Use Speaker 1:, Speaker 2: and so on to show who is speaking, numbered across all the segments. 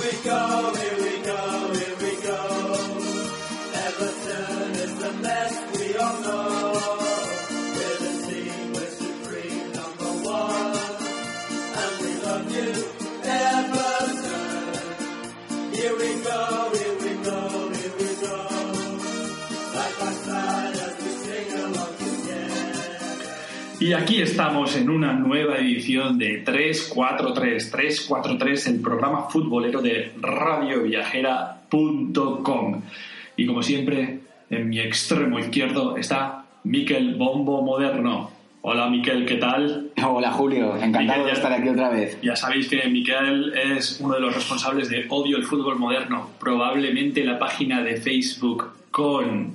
Speaker 1: We go, here we go,
Speaker 2: Y aquí estamos en una nueva edición de 343, 343, el programa futbolero de radioviajera.com. Y como siempre, en mi extremo izquierdo está Miquel Bombo Moderno. Hola Miquel, ¿qué tal?
Speaker 3: Hola Julio, encantado
Speaker 2: Miquel,
Speaker 3: de estar aquí otra vez.
Speaker 2: Ya sabéis que Miquel es uno de los responsables de Odio el Fútbol Moderno, probablemente la página de Facebook con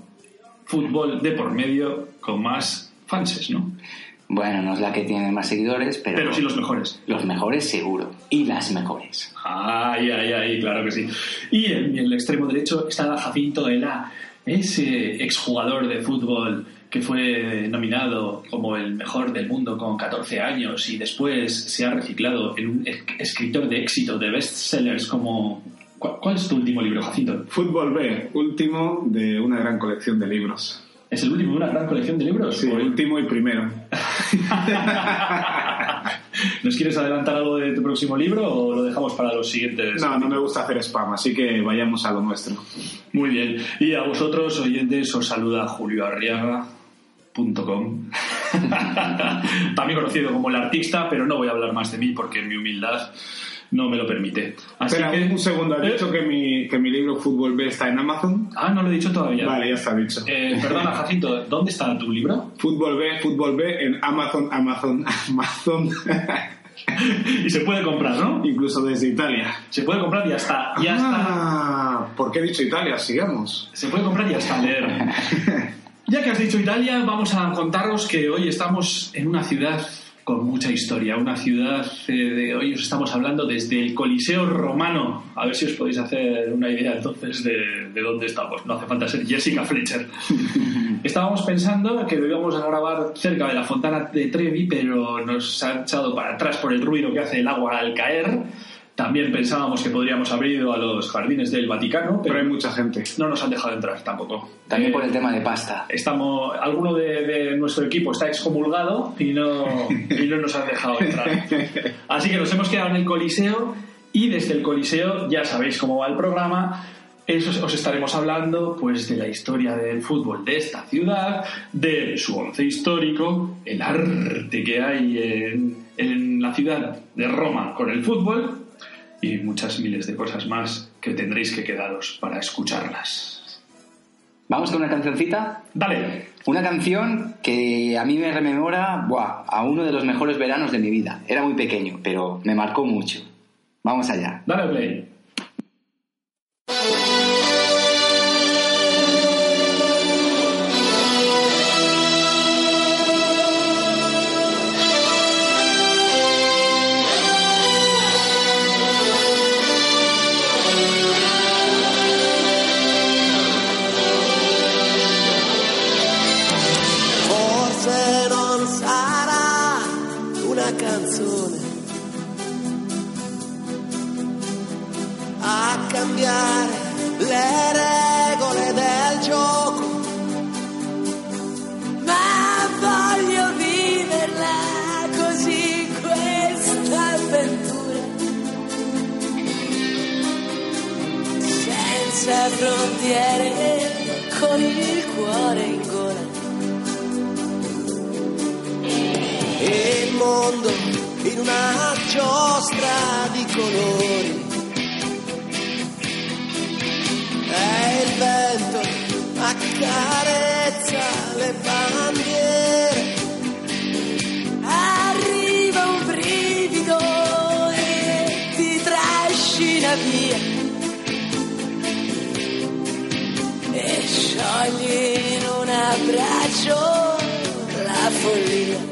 Speaker 2: fútbol de por medio con más fanses, ¿no?
Speaker 3: Bueno, no es la que tiene más seguidores, pero,
Speaker 2: Pero sí los mejores.
Speaker 3: los mejores seguro. Y las mejores.
Speaker 2: Ay, ay, ay, claro que sí. Y en el extremo derecho está Jacinto Ela, ese exjugador de fútbol que fue nominado como el mejor del mundo con 14 años y después se ha reciclado en un es- escritor de éxito, de bestsellers como... ¿Cuál, cuál es tu último libro, Jacinto?
Speaker 4: Fútbol B, último de una gran colección de libros.
Speaker 2: ¿Es el último de una gran colección de libros?
Speaker 4: Sí,
Speaker 2: ¿O el-
Speaker 4: último y primero.
Speaker 2: ¿Nos quieres adelantar algo de tu próximo libro o lo dejamos para los siguientes?
Speaker 4: No, no me gusta hacer spam, así que vayamos a lo nuestro.
Speaker 2: Muy bien. Y a vosotros, oyentes, os saluda julioarriaga.com. También conocido como el artista, pero no voy a hablar más de mí porque mi humildad no me lo permite. Así
Speaker 4: Espera,
Speaker 2: que...
Speaker 4: un segundo, ¿has
Speaker 2: ¿Eh?
Speaker 4: dicho que mi, que mi libro Fútbol B está en Amazon?
Speaker 2: Ah, no lo he dicho todavía.
Speaker 4: Vale, ya está dicho.
Speaker 2: Eh, perdona, Jacinto, ¿dónde está tu libro?
Speaker 4: Fútbol B, Fútbol B en Amazon, Amazon, Amazon.
Speaker 2: y se puede comprar, ¿no?
Speaker 4: Incluso desde Italia.
Speaker 2: Se puede comprar y ya está. Ya está.
Speaker 4: Ah, ¿Por qué he dicho Italia? Sigamos.
Speaker 2: Se puede comprar y hasta leer. Ya que has dicho Italia, vamos a contaros que hoy estamos en una ciudad con mucha historia, una ciudad eh, de hoy os estamos hablando desde el Coliseo Romano. A ver si os podéis hacer una idea entonces de, de dónde estamos. No hace falta ser Jessica Fletcher. Estábamos pensando que íbamos a grabar cerca de la Fontana de Trevi, pero nos ha echado para atrás por el ruido que hace el agua al caer. También pensábamos que podríamos haber ido a los jardines del Vaticano,
Speaker 4: Pero
Speaker 2: pero
Speaker 4: hay mucha gente.
Speaker 2: no nos han dejado entrar tampoco.
Speaker 3: También
Speaker 2: Eh,
Speaker 3: por el tema de pasta.
Speaker 2: estamos alguno de, de nuestro equipo está excomulgado y no, y no nos han dejado entrar. Así que nos hemos quedado en el Coliseo y desde el Coliseo ya sabéis cómo va el programa. Eso os estaremos hablando pues de la historia del fútbol de esta ciudad, de su once histórico, el arte que hay en, en la ciudad de Roma con el fútbol y muchas miles de cosas más que tendréis que quedaros para escucharlas.
Speaker 3: Vamos con una cancioncita.
Speaker 2: Dale.
Speaker 3: Una canción que a mí me rememora buah, a uno de los mejores veranos de mi vida. Era muy pequeño, pero me marcó mucho. Vamos allá.
Speaker 2: Dale play.
Speaker 1: Frontiere, con il cuore in gola. e il mondo in una giostra di colori. E il vento accarezza le bandiere. Sciogli in un abbraccio la follia.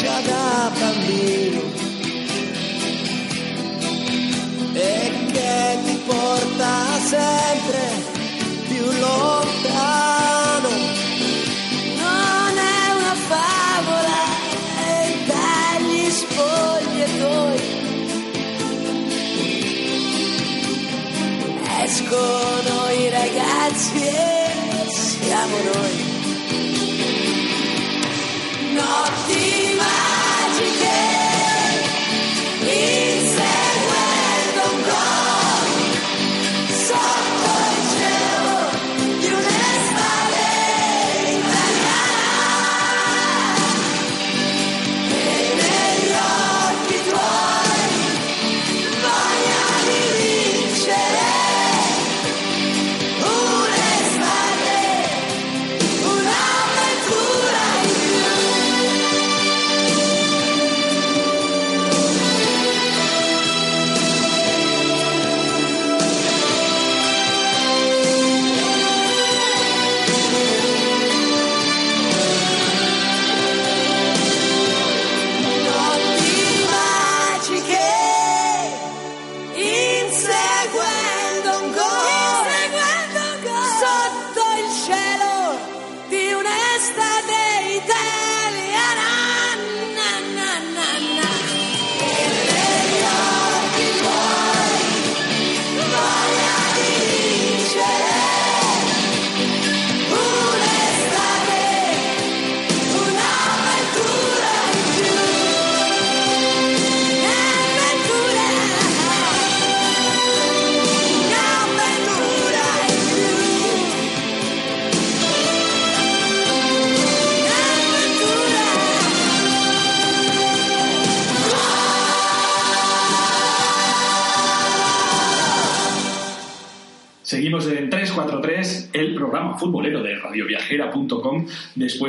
Speaker 5: Comincia da bambino e che ti porta sempre più lontano. Non è una favola dagli spogliatoi. Escono i ragazzi e siamo noi.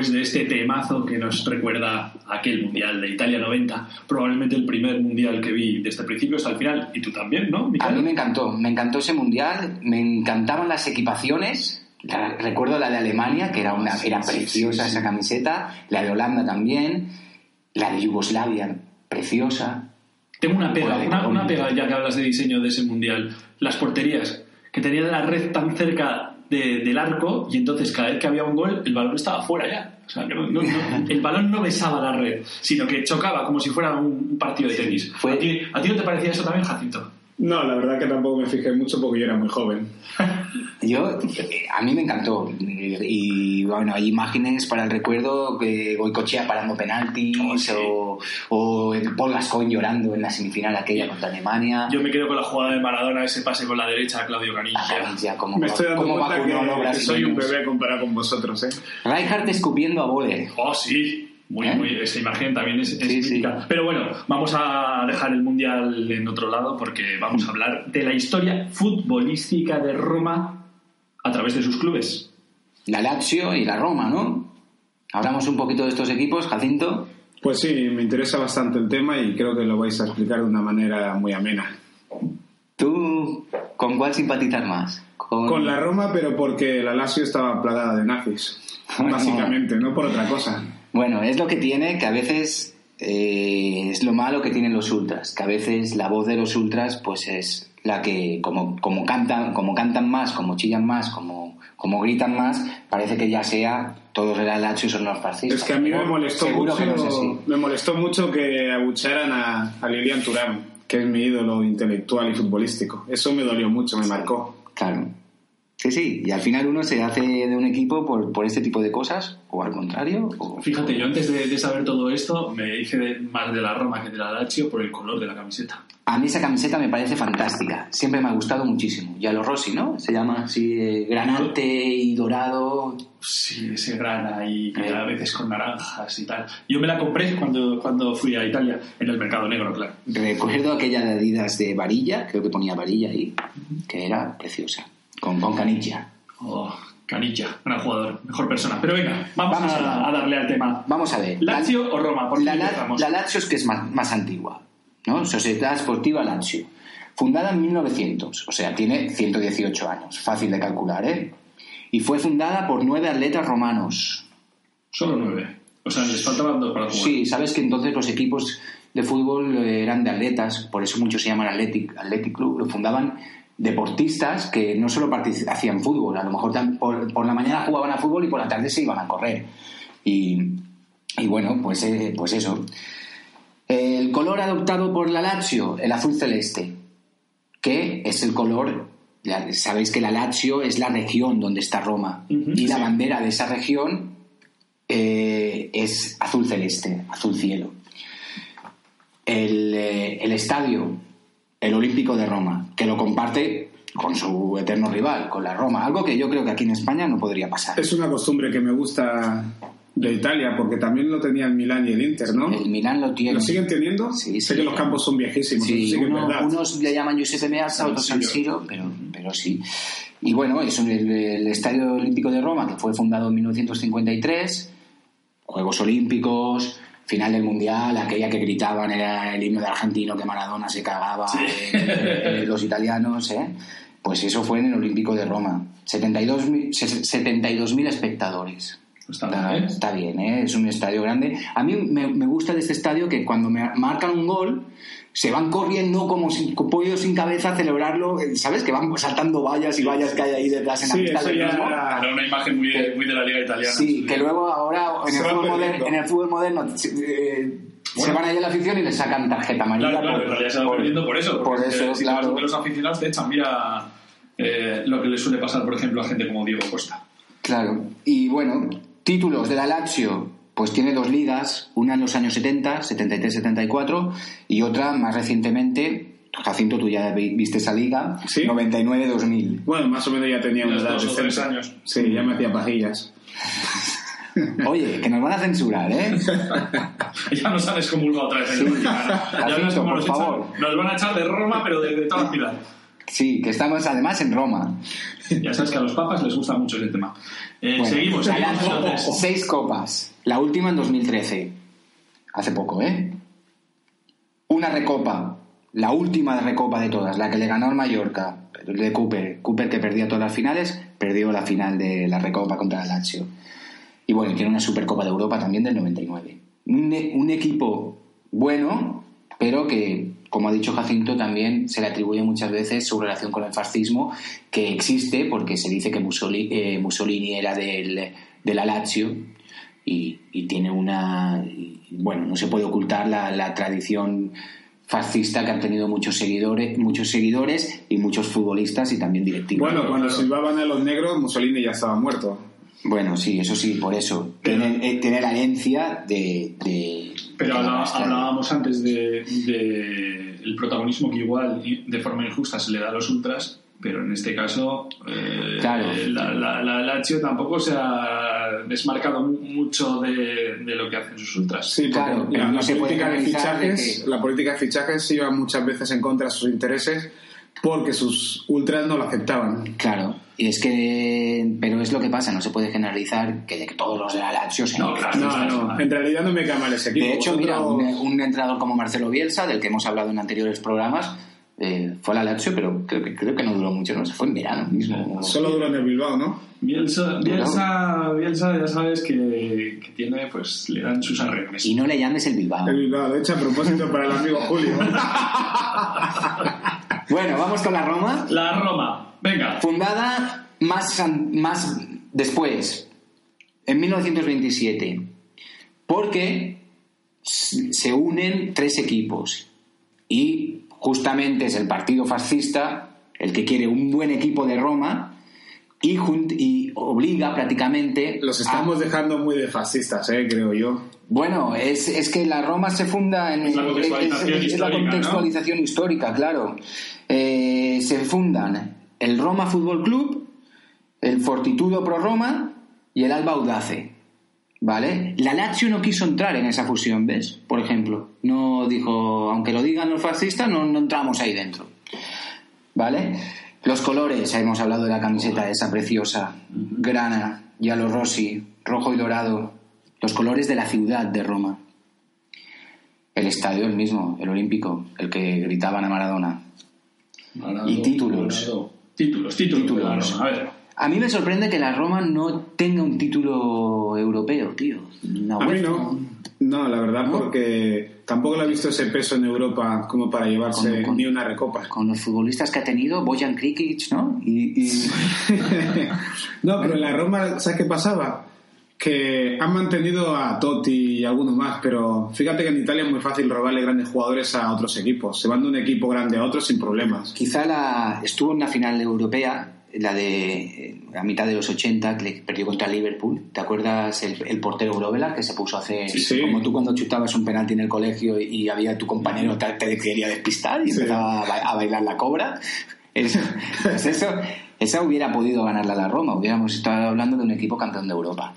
Speaker 2: Después de este temazo que nos recuerda aquel Mundial de Italia 90, probablemente el primer Mundial que vi desde el principio hasta el final, y tú también, ¿no?
Speaker 3: A
Speaker 2: Miquel?
Speaker 3: mí me encantó, me encantó ese mundial, me encantaban las equipaciones. La- recuerdo la de Alemania, que era, una, era preciosa esa camiseta, la de Holanda también, la de Yugoslavia, preciosa.
Speaker 2: Tengo una pega, una, una pega ya que hablas de diseño de ese Mundial, las porterías, que tenían la red tan cerca de- del arco y entonces cada vez que había un gol el balón estaba fuera ya. O sea, no- no- no- el balón no besaba la red, sino que chocaba como si fuera un, partido de tenis. ¿A, ti, a ti no te parecía eso también, Jacinto?
Speaker 4: No, la verdad que tampoco me fijé mucho porque yo era muy joven.
Speaker 3: Yo, eh, a mí me encantó. Y bueno, hay imágenes para el recuerdo que Goicochea parando penaltis
Speaker 2: Oh, sí.
Speaker 3: o, o Paul Gascoigne llorando en la semifinal aquella contra Alemania.
Speaker 2: Yo me quedo con la jugada de Maradona, ese pase con la derecha a Claudio Canilla.
Speaker 3: Ah, como,
Speaker 4: Me estoy dando
Speaker 3: como
Speaker 4: cuenta que, que soy un bebé comparado con vosotros, ¿eh?
Speaker 3: Rijkaard escupiendo a Boller.
Speaker 2: Oh, sí. Muy,
Speaker 3: ¿Eh?
Speaker 2: muy, esa imagen también es, es
Speaker 3: Sí, sí.
Speaker 2: mítica. Pero bueno, vamos a dejar el Mundial en otro lado porque vamos a hablar de la historia futbolística de Roma a través de sus clubes.
Speaker 3: La Lazio y la Roma, ¿no? Hablamos un poquito de estos equipos, Jacinto.
Speaker 4: Pues sí, me interesa bastante el tema y creo que lo vais a explicar de una manera muy amena.
Speaker 3: ¿Tú con cuál simpatizas más? Con,
Speaker 4: Con la Roma, pero porque la Lazio estaba plagada de nazis. Básicamente, no por otra cosa.
Speaker 3: Bueno, es lo que tiene que a veces eh, es lo malo que tienen los ultras, que a veces la voz de los ultras pues es la que como, como cantan como cantan más, como chillan más, como, como gritan más, parece que ya sea todos eran Lazio y son los fascistas.
Speaker 4: Es que a mí me molestó
Speaker 3: seguro que no es así.
Speaker 4: mucho, me molestó mucho que abucharan a, a Lilian Turán, que es mi ídolo intelectual y futbolístico. Eso me dolió mucho, me marcó.
Speaker 3: Claro. Sí, sí, y al final uno se hace de un equipo por, por este tipo de cosas, o al contrario. o-
Speaker 2: Fíjate, yo antes de, de saber todo esto me hice de- más de la Roma que de la Lazio por el color de la camiseta.
Speaker 3: A mí esa camiseta me parece fantástica, siempre me ha gustado muchísimo. Y a los Rossi, ¿no? Se llama así, eh, granate y dorado.
Speaker 2: Sí, ese grana y y a veces con naranjas y tal. Yo me la compré cuando, cuando fui a Italia, en el mercado negro, claro.
Speaker 3: Recuerdo aquella de Adidas de varilla, creo que ponía varilla ahí, que era preciosa, con, con canilla.
Speaker 2: Oh, Canilla, gran jugador, mejor persona. Pero venga, vamos,
Speaker 3: Vamos
Speaker 2: a, darle al tema.
Speaker 3: Vamos a ver.
Speaker 2: ¿Lazio o Roma? ¿Por
Speaker 3: la, la, la Lazio es que es más, más antigua, ¿no? Sociedad Sportiva Lazio. Fundada en 1900, o sea, tiene 118 años, fácil de calcular, ¿eh? Y fue fundada por nueve atletas romanos.
Speaker 2: Solo nueve. O sea, les faltaban dos para jugar.
Speaker 3: Sí, sabes que entonces los equipos de fútbol eran de atletas, por eso muchos se llaman Athletic, Athletic Club, lo fundaban deportistas que no solo hacían fútbol, a lo mejor por, por la mañana jugaban a fútbol y por la tarde se iban a correr. Y, y bueno, pues, eh, pues eso. El color adoptado por la Lazio, el azul celeste, que es el color, ya sabéis que la Lazio es la región donde está Roma, y la bandera de esa región eh, es azul celeste, azul cielo. El, eh, el estadio, el Olímpico de Roma, que lo comparte con su eterno rival, con la Roma, algo que yo creo que aquí en España no podría pasar.
Speaker 4: Es una costumbre que me gusta de Italia, porque también lo tenía el Milán y el Inter, ¿no?
Speaker 3: El Milán lo tiene.
Speaker 4: ¿Lo siguen teniendo?
Speaker 3: Sí,
Speaker 4: sé
Speaker 3: sí.
Speaker 4: que los campos son viejísimos,
Speaker 3: Sí,
Speaker 4: que es
Speaker 3: unos le llaman Giuseppe Meazza, otros San Siro, pero, pero sí. Y bueno, es el, el Estadio Olímpico de Roma, que fue fundado en 1953, Juegos Olímpicos, final del Mundial, aquella que gritaban era el himno de argentino que Maradona se cagaba, eh, eh, los italianos, ¿eh? Pues eso fue en el Olímpico de Roma. 72.000 se- 72.000 espectadores.
Speaker 2: Está
Speaker 3: Está,
Speaker 2: bien, ¿eh?
Speaker 3: está bien, ¿eh? es un estadio grande. A mí me, me gusta de este estadio que cuando me marcan un gol se van corriendo como sin, con pollos sin cabeza a celebrarlo, eh, ¿sabes? Que van saltando vallas y vallas que hay ahí detrás en la
Speaker 4: Sí, eso
Speaker 3: del mismo.
Speaker 4: era-
Speaker 2: Era una imagen muy de, muy de la liga italiana.
Speaker 3: Sí, que luego ahora en
Speaker 4: Se
Speaker 3: el, fútbol moderno, en el fútbol moderno eh, se
Speaker 2: Bueno.
Speaker 3: van ahí a la afición y le sacan tarjeta amarilla.
Speaker 2: Claro, claro,
Speaker 3: por-
Speaker 2: en realidad se
Speaker 3: por-
Speaker 2: perdiendo por eso.
Speaker 3: Por eso,
Speaker 2: si
Speaker 3: claro.
Speaker 2: los aficionados te echan, mira eh, lo que le suele pasar, por ejemplo, a gente como Diego Costa.
Speaker 3: Claro. Y bueno, títulos de la Lazio, pues tiene dos ligas, una en los años 70, 73-74, y otra más recientemente, Jacinto, tú ya vi- viste esa liga,
Speaker 4: Sí.
Speaker 3: 99-2000.
Speaker 4: Bueno, más o menos ya tenía
Speaker 2: Unos dos tres años.
Speaker 4: Sí, ya me hacía pajillas.
Speaker 3: Oye, que nos van a censurar, ¿eh?
Speaker 2: ya no sabes cómo vulga otra vez en el Vaticano. Ya
Speaker 3: Jacinto, por
Speaker 2: nos,
Speaker 3: favor.
Speaker 2: echan- nos van a echar de Roma, pero de, de toda la ciudad.
Speaker 3: Sí, que estamos además en Roma.
Speaker 2: Ya sabes que a los papas les gusta mucho ese tema. Eh,
Speaker 3: Bueno,
Speaker 2: seguimos, seguimos
Speaker 3: seis copas. La última en 2013. Hace poco, ¿eh? Una recopa. La última recopa de todas. La que le ganó al Mallorca. De Cooper. Cooper que perdía todas las finales. Perdió la final de la recopa contra el Lazio. Y bueno, tiene una Supercopa de Europa también del 99. Un, e- un equipo bueno, pero que, como ha dicho Jacinto, también se le atribuye muchas veces su relación con el fascismo, que existe porque se dice que Mussolini, eh, era del, de la Lazio y, y tiene una. y, bueno, no se puede ocultar la, la tradición fascista que han tenido muchos seguidores, muchos seguidores y muchos futbolistas y también directivos.
Speaker 4: Bueno, cuando silbaban a los negros, Mussolini ya estaba muerto.
Speaker 3: Bueno, sí, eso sí, por eso. Tiene, eh, tiene la herencia de. de-
Speaker 2: Pero
Speaker 3: de
Speaker 2: hablábamos antes de, de el protagismo que igual y de forma injusta se le da a los ultras, pero en este caso eh,
Speaker 3: Claro.
Speaker 2: la, la, la Lazio tampoco se ha desmarcado mu- mucho de, de lo que hacen sus ultras.
Speaker 4: Sí, porque
Speaker 3: Claro, pero
Speaker 4: la,
Speaker 3: no
Speaker 4: la
Speaker 3: se puede
Speaker 4: política de
Speaker 3: de
Speaker 4: fichajes,
Speaker 3: que-
Speaker 4: la política de fichajes iba muchas veces en contra de sus intereses porque sus ultras no lo aceptaban.
Speaker 3: Claro, y es que. Pero es lo que pasa, no se puede generalizar que de que todos los de la Lazio sean
Speaker 2: No, claro.
Speaker 4: No, no, en realidad no me cae mal ese equipo.
Speaker 3: De hecho, mira, un, un entrenador como Marcelo Bielsa, del que hemos hablado en anteriores programas, eh, fue a la Lazio, pero creo que, creo que no duró mucho, no se fue en verano mismo.
Speaker 4: Solo duró en el Bilbao, ¿no?
Speaker 2: Bielsa, Bielsa, Bielsa ya sabes que, que tiene, pues le dan sus arreglos.
Speaker 3: Y no le llames el Bilbao.
Speaker 4: El Bilbao, lo he hecho a propósito para el amigo Julio.
Speaker 3: Bueno, vamos con la Roma.
Speaker 2: La Roma, venga.
Speaker 3: Fundada más, más después, en 1927, porque se unen tres equipos y justamente es el partido fascista el que quiere un buen equipo de Roma y, y obliga prácticamente
Speaker 4: Los
Speaker 3: a-
Speaker 4: estamos dejando muy de fascistas, eh, creo yo.
Speaker 3: bueno, es, es que la Roma se funda en
Speaker 2: Es la contextualización
Speaker 3: es- es la
Speaker 2: histórica,
Speaker 3: contextualización histórica, claro. Eh, se fundan el Roma Fútbol Club, el Fortitudo Pro Roma y el Alba Audace. ¿Vale? La Lazio no quiso entrar en esa fusión, ¿ves? Por ejemplo, no dijo, aunque lo digan los fascistas, no, no entramos ahí dentro. ¿Vale? Los colores, hemos hablado de la camiseta esa preciosa, grana, yalo rossi, rojo y dorado, los colores de la ciudad de Roma. El estadio el mismo, el olímpico, el que gritaban a Maradona.
Speaker 2: Maradona,
Speaker 3: Y títulos.
Speaker 2: Maradona. Títulos, títulos.
Speaker 3: Títulos.
Speaker 2: A ver.
Speaker 3: A mí me sorprende que la Roma no tenga un título europeo, tío. Una
Speaker 4: A mí no. No, la verdad,
Speaker 3: ¿No?
Speaker 4: porque tampoco le he visto ese peso en Europa como para llevarse
Speaker 3: Con- con-
Speaker 4: ni una recopa.
Speaker 3: Con los futbolistas que ha tenido, Bojan Krikic, ¿no? Y, y-
Speaker 4: no, pero en la Roma, ¿sabes qué pasaba? Que han mantenido a Totti y algunos más, pero fíjate que en Italia es muy fácil robarle grandes jugadores a otros equipos. Se van de un equipo grande a otro sin problemas.
Speaker 3: quizá la, estuvo en una final europea, la de eh, a mitad de los 80, que perdió contra Liverpool. ¿Te acuerdas el, el portero Grovela que se puso a hacer
Speaker 4: Sí.
Speaker 3: como tú cuando chutabas un penalti en el colegio y había tu compañero te, te quería despistar y
Speaker 4: Sí.
Speaker 3: empezaba a, ba- a bailar la cobra? Es- pues eso, esa hubiera podido ganarla la Roma. Hubiéramos estado hablando de un equipo campeón de Europa.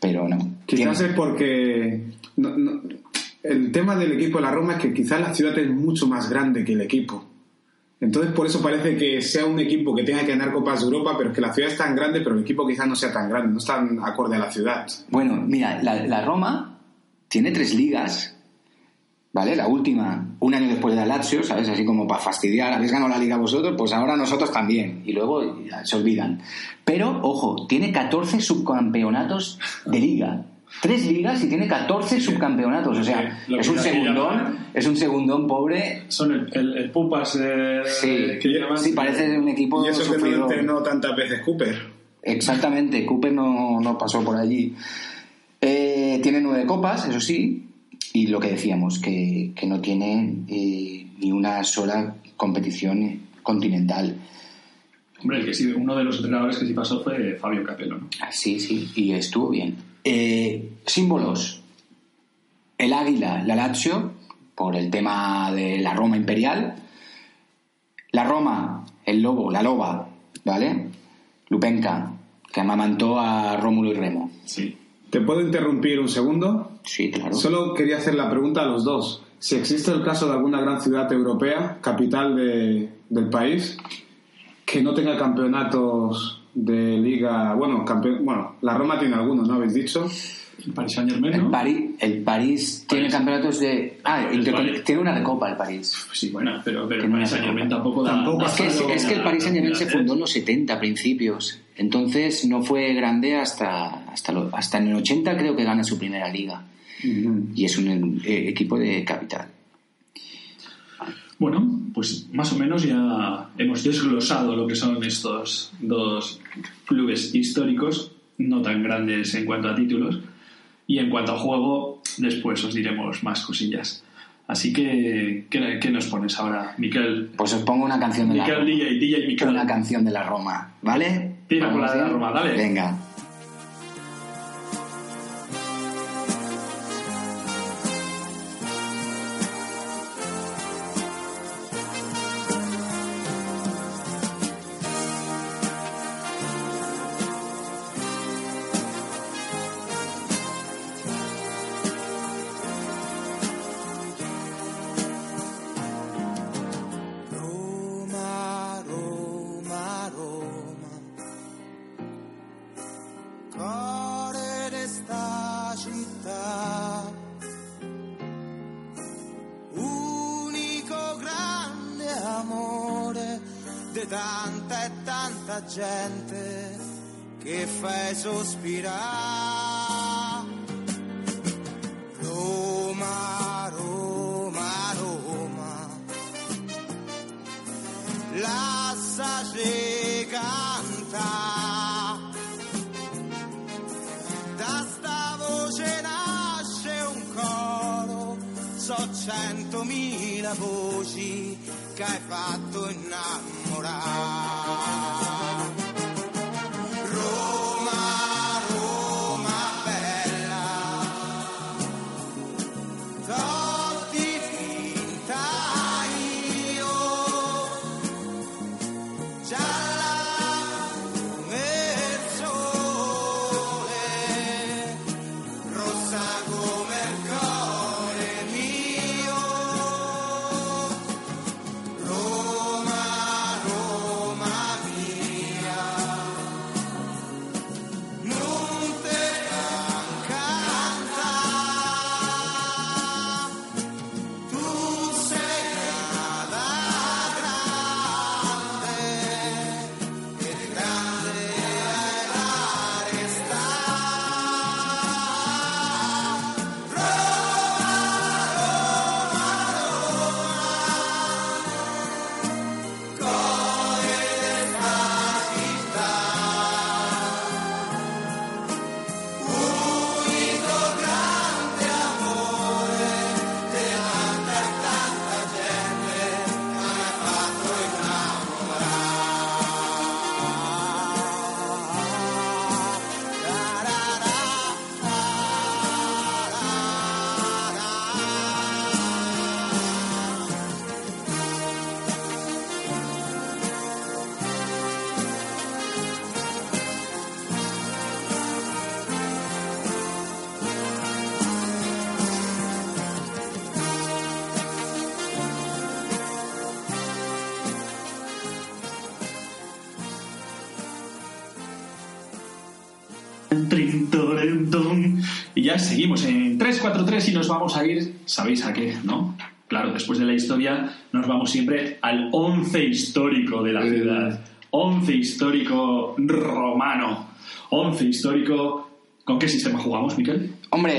Speaker 3: Pero no.
Speaker 4: Quizás es porque no- no- el tema del equipo de la Roma es que quizás la ciudad es mucho más grande que el equipo. Entonces por eso parece que sea un equipo que tenga que ganar Copas de Europa, pero es que la ciudad es tan grande, pero el equipo quizás no sea tan grande, no es tan acorde a la ciudad.
Speaker 3: Bueno, mira, la, la Roma tiene tres ligas, ¿vale? La última, un año después de la Lazio, ¿sabes? Así como para fastidiar, habéis ganado la liga vosotros, pues ahora nosotros también. Y luego se olvidan. Pero, ojo, tiene 14 subcampeonatos de liga. Tres ligas y tiene 14 subcampeonatos. O sea, es un segundón, es un segundón pobre.
Speaker 2: Son el, el, el Pupas eh,
Speaker 3: Sí,
Speaker 2: que llaman.
Speaker 3: sí, parece un equipo
Speaker 4: Y eso que no entrenó tantas veces Cooper.
Speaker 3: Exactamente, Cooper no, no pasó por allí. Eh, tiene nueve copas, eso sí, y lo que decíamos, que, que no tiene eh, ni una sola competición continental.
Speaker 2: Hombre, el que sí, uno de los entrenadores que sí pasó fue Fabio Capello, ¿no?
Speaker 3: Ah, Sí, sí, y estuvo bien. Eh, símbolos. El águila, la Lazio, por el tema de la Roma imperial. La Roma, el lobo, la loba, ¿vale? Lupenca, que amamantó a Rómulo y Remo.
Speaker 2: Sí.
Speaker 4: ¿Te puedo interrumpir un segundo?
Speaker 3: Sí, claro.
Speaker 4: Solo quería hacer la pregunta a los dos. Si existe el caso de alguna gran ciudad europea, capital de- del país, que no tenga campeonatos de liga, bueno, campe- bueno, la Roma tiene algunos, ¿no habéis dicho?
Speaker 2: El Paris Saint Germain,
Speaker 3: El,
Speaker 2: ¿no?
Speaker 3: París, el París tiene
Speaker 2: París.
Speaker 3: campeonatos de... Ah,
Speaker 2: El
Speaker 3: tiene una recopa el París.
Speaker 2: Sí, bueno, pero, pero el
Speaker 3: Tiene
Speaker 2: Paris Saint Germain
Speaker 3: copa.
Speaker 2: tampoco da.
Speaker 4: Tampoco
Speaker 2: da
Speaker 3: Es que, es, es que el Paris Saint Germain se fundó en los 70 a principios. Entonces no fue grande hasta, hasta, lo- hasta en el 80 creo que gana su primera liga. Y es un eh, equipo de capital.
Speaker 2: Bueno, pues más o menos ya hemos desglosado lo que son estos dos clubes históricos, no tan grandes en cuanto a títulos, y en cuanto a juego, después os diremos más cosillas. Así que, ¿qué, qué nos pones ahora, Miquel?
Speaker 3: Pues os pongo una canción de la
Speaker 2: Miquel
Speaker 3: Roma.
Speaker 2: DJ, DJ Miquel.
Speaker 3: Una canción de la Roma, ¿vale?
Speaker 2: Tira por la de la
Speaker 3: ¿sí?
Speaker 2: Roma, dale.
Speaker 3: Venga.
Speaker 6: Sospirare. Roma, Roma, Roma. Lasciaci canta. Da sta voce nasce un coro. So centomila voci che hai fatto innamorare
Speaker 2: Seguimos en 3-4-3 y nos vamos a ir, ¿sabéis a qué? ¿No? Claro, después de la historia nos vamos siempre al 11 histórico de la ciudad. 11 histórico romano. 11 histórico... ¿Con qué sistema jugamos, Miquel?
Speaker 3: Hombre,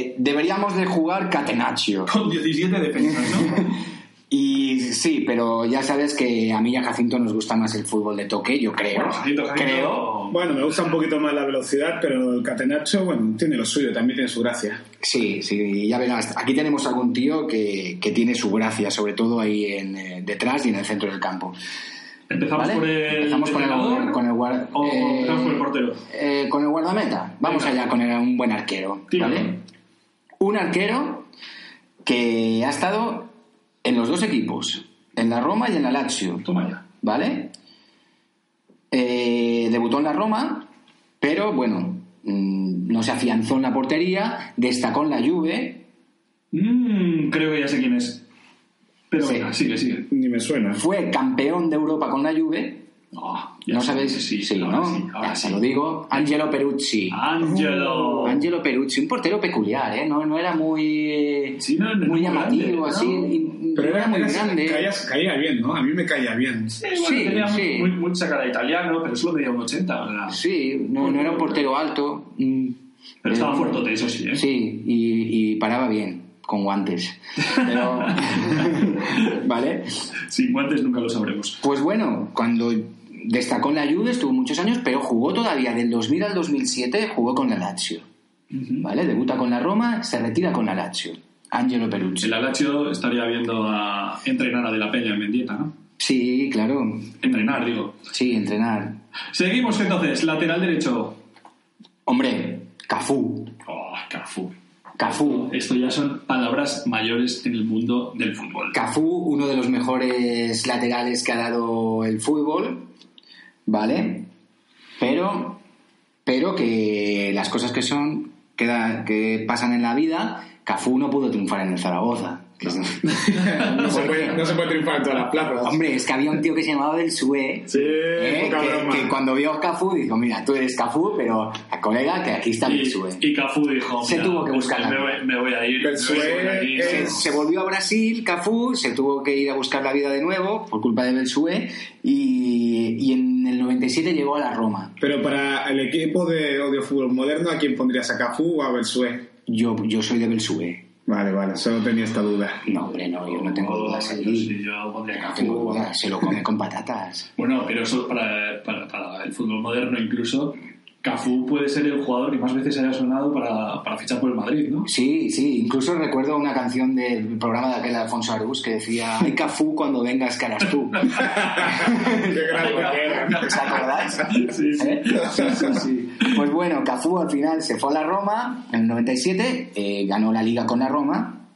Speaker 3: eh, deberíamos de jugar Catenaccio.
Speaker 2: Con 17 defensas, ¿no?
Speaker 3: Y sí, pero ya sabes que a mí y a Jacinto nos gusta más el fútbol de toque, yo creo.
Speaker 2: Bueno, Jacinto, Jacinto-
Speaker 3: Creo.
Speaker 4: Bueno, me gusta un poquito más la velocidad, pero el catenacho, bueno, tiene lo suyo, también tiene su gracia.
Speaker 3: Sí, sí, ya verás. Aquí tenemos algún tío que, que tiene su gracia, sobre todo ahí en, eh, detrás y en el centro del campo.
Speaker 2: Empezamos
Speaker 3: ¿Vale?
Speaker 2: por el
Speaker 3: Empezamos con el, con el guard-
Speaker 2: o
Speaker 3: eh,
Speaker 2: empezamos por el portero.
Speaker 3: eh, con el guardameta. Vamos
Speaker 2: Venga.
Speaker 3: allá con el- un buen arquero. Un arquero que ha estado en los dos equipos, en la Roma y en la Lazio.
Speaker 2: Toma ya.
Speaker 3: ¿Vale? Eh, debutó en la Roma, pero bueno, mm, no se afianzó en la portería, destacó en la Juve,
Speaker 2: Mm, creo que ya sé quién es. Pero
Speaker 3: Sí.
Speaker 2: venga, sigue, sigue.
Speaker 4: Ni me suena.
Speaker 3: fue campeón de Europa con la Juve.
Speaker 2: Oh, ya
Speaker 3: ¿No sabéis?
Speaker 2: Sí,
Speaker 3: Sí, ¿no?
Speaker 2: sí,
Speaker 3: Ya
Speaker 2: sí.
Speaker 3: se lo digo. Angelo Perucci.
Speaker 2: Angelo.
Speaker 3: Angelo Perucci, un portero peculiar, ¿eh? No, no era muy,
Speaker 2: Sí, no, no,
Speaker 3: muy llamativo,
Speaker 2: grande, ¿no?
Speaker 3: así.
Speaker 4: Pero era,
Speaker 3: muy
Speaker 4: era-
Speaker 3: grande.
Speaker 4: caía, caía bien, ¿no? A mí me caía bien.
Speaker 2: Sí, bueno,
Speaker 3: Sí,
Speaker 2: tenía
Speaker 3: sí.
Speaker 2: Muy, mucha cara de italiano, pero solo medía un 80, ¿verdad?
Speaker 3: Sí, no, no era un portero alto. mm,
Speaker 2: Pero estaba fuertote, eso sí, ¿eh?
Speaker 3: Sí, y, y paraba bien, con guantes. Pero, ¿Vale?
Speaker 2: Sin guantes nunca lo sabremos.
Speaker 3: Pues bueno, cuando destacó en la Juve estuvo muchos años, pero jugó todavía del 2000 al 2007, jugó con la Lazio. ¿Vale? Debuta con la Roma, se retira con la Lazio. Angelo Perucci.
Speaker 2: El Alacho estaría viendo a entrenar a De La Peña en Mendieta, ¿no?
Speaker 3: Sí, claro.
Speaker 2: Entrenar, digo.
Speaker 3: Sí, entrenar.
Speaker 2: Seguimos entonces, lateral derecho.
Speaker 3: Hombre, Cafú.
Speaker 2: Oh, Cafú.
Speaker 3: Cafú.
Speaker 2: Esto ya son palabras mayores en el mundo del fútbol.
Speaker 3: Cafú, uno de los mejores laterales que ha dado el fútbol, ¿vale? Pero, pero que las cosas que son, que, da- que pasan en la vida, Cafú no pudo triunfar en el Zaragoza.
Speaker 4: No se, puede, no se puede triunfar en todas las plazas.
Speaker 3: Hombre, es que había un tío que se llamaba Belsué,
Speaker 4: Sí,
Speaker 3: ¿eh? que, cuando vio a Cafú dijo, mira, tú eres Cafú, pero a colega que aquí está
Speaker 2: Y,
Speaker 3: Belsué.
Speaker 2: y Cafú dijo:
Speaker 3: Se
Speaker 2: "Mira,
Speaker 3: tuvo que buscar
Speaker 2: me,
Speaker 3: la
Speaker 2: voy, me voy a ir.
Speaker 4: Belsué
Speaker 2: voy de aquí".
Speaker 4: es-
Speaker 3: Se, se volvió a Brasil, Cafú, se tuvo que ir a buscar la vida de nuevo por culpa de Belsué y, y en el 97 llegó a la Roma.
Speaker 4: Pero para el equipo de Odio Fútbol Moderno, ¿a quién pondrías? ¿A Cafú o a Belsué?
Speaker 3: Yo, yo soy de Belsué.
Speaker 4: Vale, vale, solo tenía esta duda.
Speaker 3: No, hombre, no, yo no tengo
Speaker 2: Oh,
Speaker 3: dudas
Speaker 2: yo
Speaker 3: ahí.
Speaker 2: sí, yo pondría
Speaker 3: No tengo dudas, se lo come con patatas.
Speaker 2: Bueno, pero eso para, para, para el fútbol moderno incluso, Cafú puede ser el jugador que más veces haya sonado para, para fichar por el Madrid, ¿no?
Speaker 3: Sí, sí, incluso recuerdo una canción del programa de aquel Alfonso Arús que decía, ay Cafú cuando vengas que harás tú.
Speaker 4: Qué era.
Speaker 3: ¿Os acordáis?
Speaker 2: Sí, sí.
Speaker 3: ¿Eh? Sí, sí, sí. Pues bueno, Cafú al final se fue a la Roma en el 97, eh, ganó la liga con la Roma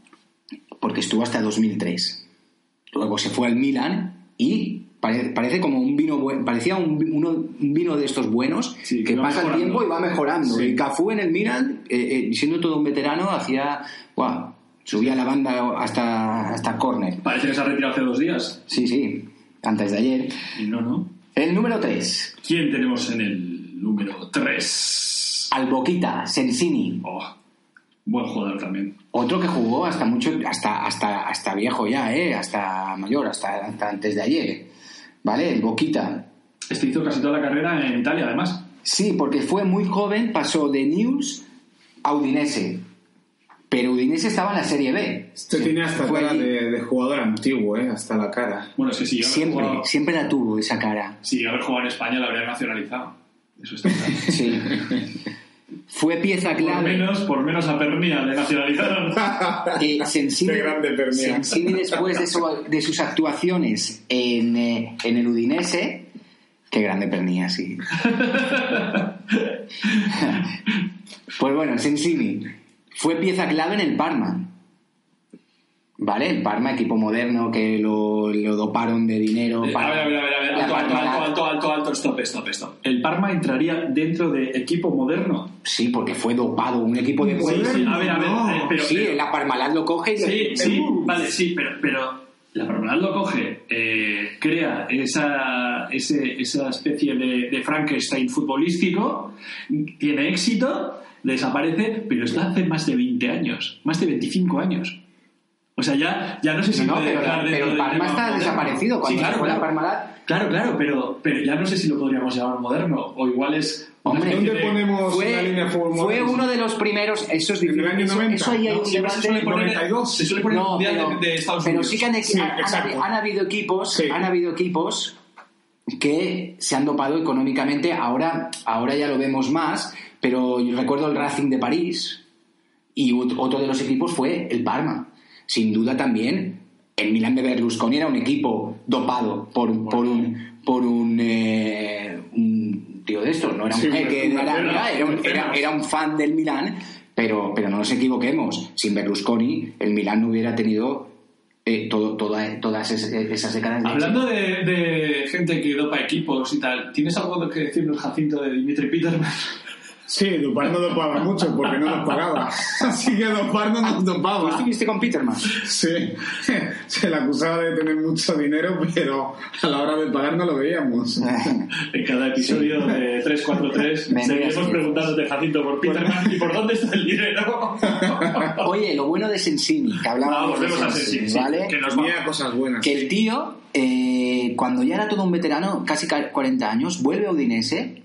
Speaker 3: porque estuvo hasta 2003. Luego se fue al Milan y pare- parece como un vino buen- parecía un, uno- un vino de estos buenos
Speaker 2: Sí, que
Speaker 3: pasa el tiempo y va mejorando.
Speaker 4: Sí.
Speaker 3: Y Cafú en el Milan, eh, eh, siendo todo un veterano, hacía, guau, subía la banda hasta hasta córner.
Speaker 2: Parece que se ha retirado hace dos días.
Speaker 3: Sí, sí, antes de ayer.
Speaker 2: Y no, no.
Speaker 3: El número 3,
Speaker 2: ¿Quién tenemos en el número 3?
Speaker 3: Alboquita, Sensini.
Speaker 2: Oh, buen jugador también.
Speaker 3: Otro que jugó hasta mucho, hasta, hasta, hasta viejo ya, ¿eh? Hasta mayor, hasta, hasta antes de ayer. ¿Vale? El Boquita.
Speaker 2: Este hizo casi toda la carrera en Italia, además.
Speaker 3: Sí, porque fue muy joven, pasó de News a Udinese. Pero Udinese estaba en la Serie B.
Speaker 4: Este tiene hasta cara de, de jugador antiguo, ¿eh? Hasta la cara.
Speaker 2: Bueno, es que si
Speaker 3: Siempre,
Speaker 2: jugado-
Speaker 3: siempre la tuvo esa cara.
Speaker 2: si a haber jugado en España, la habría nacionalizado. Eso está claro.
Speaker 3: Sí. Fue pieza
Speaker 2: Por
Speaker 3: clave.
Speaker 2: menos, por menos a Pernia le nacionalizaron.
Speaker 3: Eh,
Speaker 4: grande Pernia.
Speaker 3: Después de, su- de sus actuaciones en, eh, en el Udinese, qué grande Pernia, sí. pues bueno, Sensini fue pieza clave en el Parma. ¿Vale? El Parma, equipo moderno que lo, lo doparon de dinero.
Speaker 2: Eh, A ver, a ver, a ver, a ver.
Speaker 3: la
Speaker 2: Alto, alto,
Speaker 3: Parmalat.
Speaker 2: alto, alto, alto, alto, stop, stop, stop. ¿El Parma entraría dentro de equipo moderno?
Speaker 3: Sí, porque fue dopado, un equipo de
Speaker 2: Sí, sí, a ver, a ver,
Speaker 4: no.
Speaker 2: eh, pero...
Speaker 3: Sí,
Speaker 2: pero-
Speaker 3: la Parmalat lo coge y
Speaker 2: Sí,
Speaker 3: le-
Speaker 2: sí,
Speaker 3: Uh.
Speaker 2: vale, sí, pero, pero la Ronaldo coge, eh, crea esa, ese- esa especie de, de Frankenstein futbolístico, tiene éxito, desaparece, pero esto hace más de 20 años, más de 25 años. O sea, ya, ya no sé si
Speaker 3: No,
Speaker 2: puede
Speaker 3: pero,
Speaker 2: dejar
Speaker 3: pero el Parma está
Speaker 2: moderno.
Speaker 3: desaparecido. Cuando
Speaker 2: Sí,
Speaker 3: se
Speaker 2: claro,
Speaker 3: fue la. Parmalat,
Speaker 2: Claro, claro, pero, pero ya no sé si lo podríamos llamar moderno, o igual es...
Speaker 3: Hombre,
Speaker 4: ¿Dónde
Speaker 2: de-
Speaker 4: ponemos una
Speaker 3: fue,
Speaker 4: línea
Speaker 3: fue uno de los primeros. Eso es
Speaker 4: En el
Speaker 3: difícil.
Speaker 4: año
Speaker 3: eso,
Speaker 4: 90,
Speaker 3: eso ahí hay
Speaker 2: No, siempre se suele poner,
Speaker 4: 92.
Speaker 2: se suele poner el
Speaker 3: No,
Speaker 2: Mundial
Speaker 3: pero,
Speaker 2: de, de Estados
Speaker 3: pero
Speaker 2: Unidos.
Speaker 3: sí que han,
Speaker 4: Sí,
Speaker 3: han- habido equipos,
Speaker 4: Sí.
Speaker 3: han habido equipos que se han dopado económicamente. Ahora, ahora ya lo vemos más, pero yo recuerdo el Racing de París y ot- otro de los equipos fue el Parma. Sin duda también el Milan de Berlusconi era un equipo dopado por, por un por un, eh, un tío de estos, no era un
Speaker 4: Sí,
Speaker 3: jeque,
Speaker 4: un
Speaker 3: era, era- era un,
Speaker 4: un
Speaker 3: era-
Speaker 4: mecenas.
Speaker 3: era un fan del Milan, pero, pero no nos equivoquemos, sin Berlusconi el Milan no hubiera tenido eh, todo, toda- todas es- esas décadas
Speaker 2: Hablando de, de gente que dopa equipos y tal, ¿tienes algo que decirnos, Jacinto, de Dimitri Peterman?
Speaker 4: Sí, Dopar no dopaba mucho porque no nos pagaba. Así que Dopar no nos
Speaker 3: ¿Tú
Speaker 4: dopaba.
Speaker 3: estuviste con Peterman?
Speaker 4: Sí, se le acusaba de tener mucho dinero, pero a la hora de pagar no lo veíamos.
Speaker 2: En cada episodio de 343
Speaker 3: Menuda
Speaker 2: seguimos preguntándote, Jacinto, por Peterman y por dónde está el dinero.
Speaker 3: Oye, lo bueno de Sensini, que hablábamos
Speaker 2: Vamos,
Speaker 3: de
Speaker 2: vemos a
Speaker 3: Sensini,
Speaker 2: Sensini, sí,
Speaker 3: ¿vale?
Speaker 2: que nos
Speaker 4: Tenía cosas buenas.
Speaker 3: Que el tío, eh, cuando ya era todo un veterano, casi ca- 40 años, vuelve a Udinese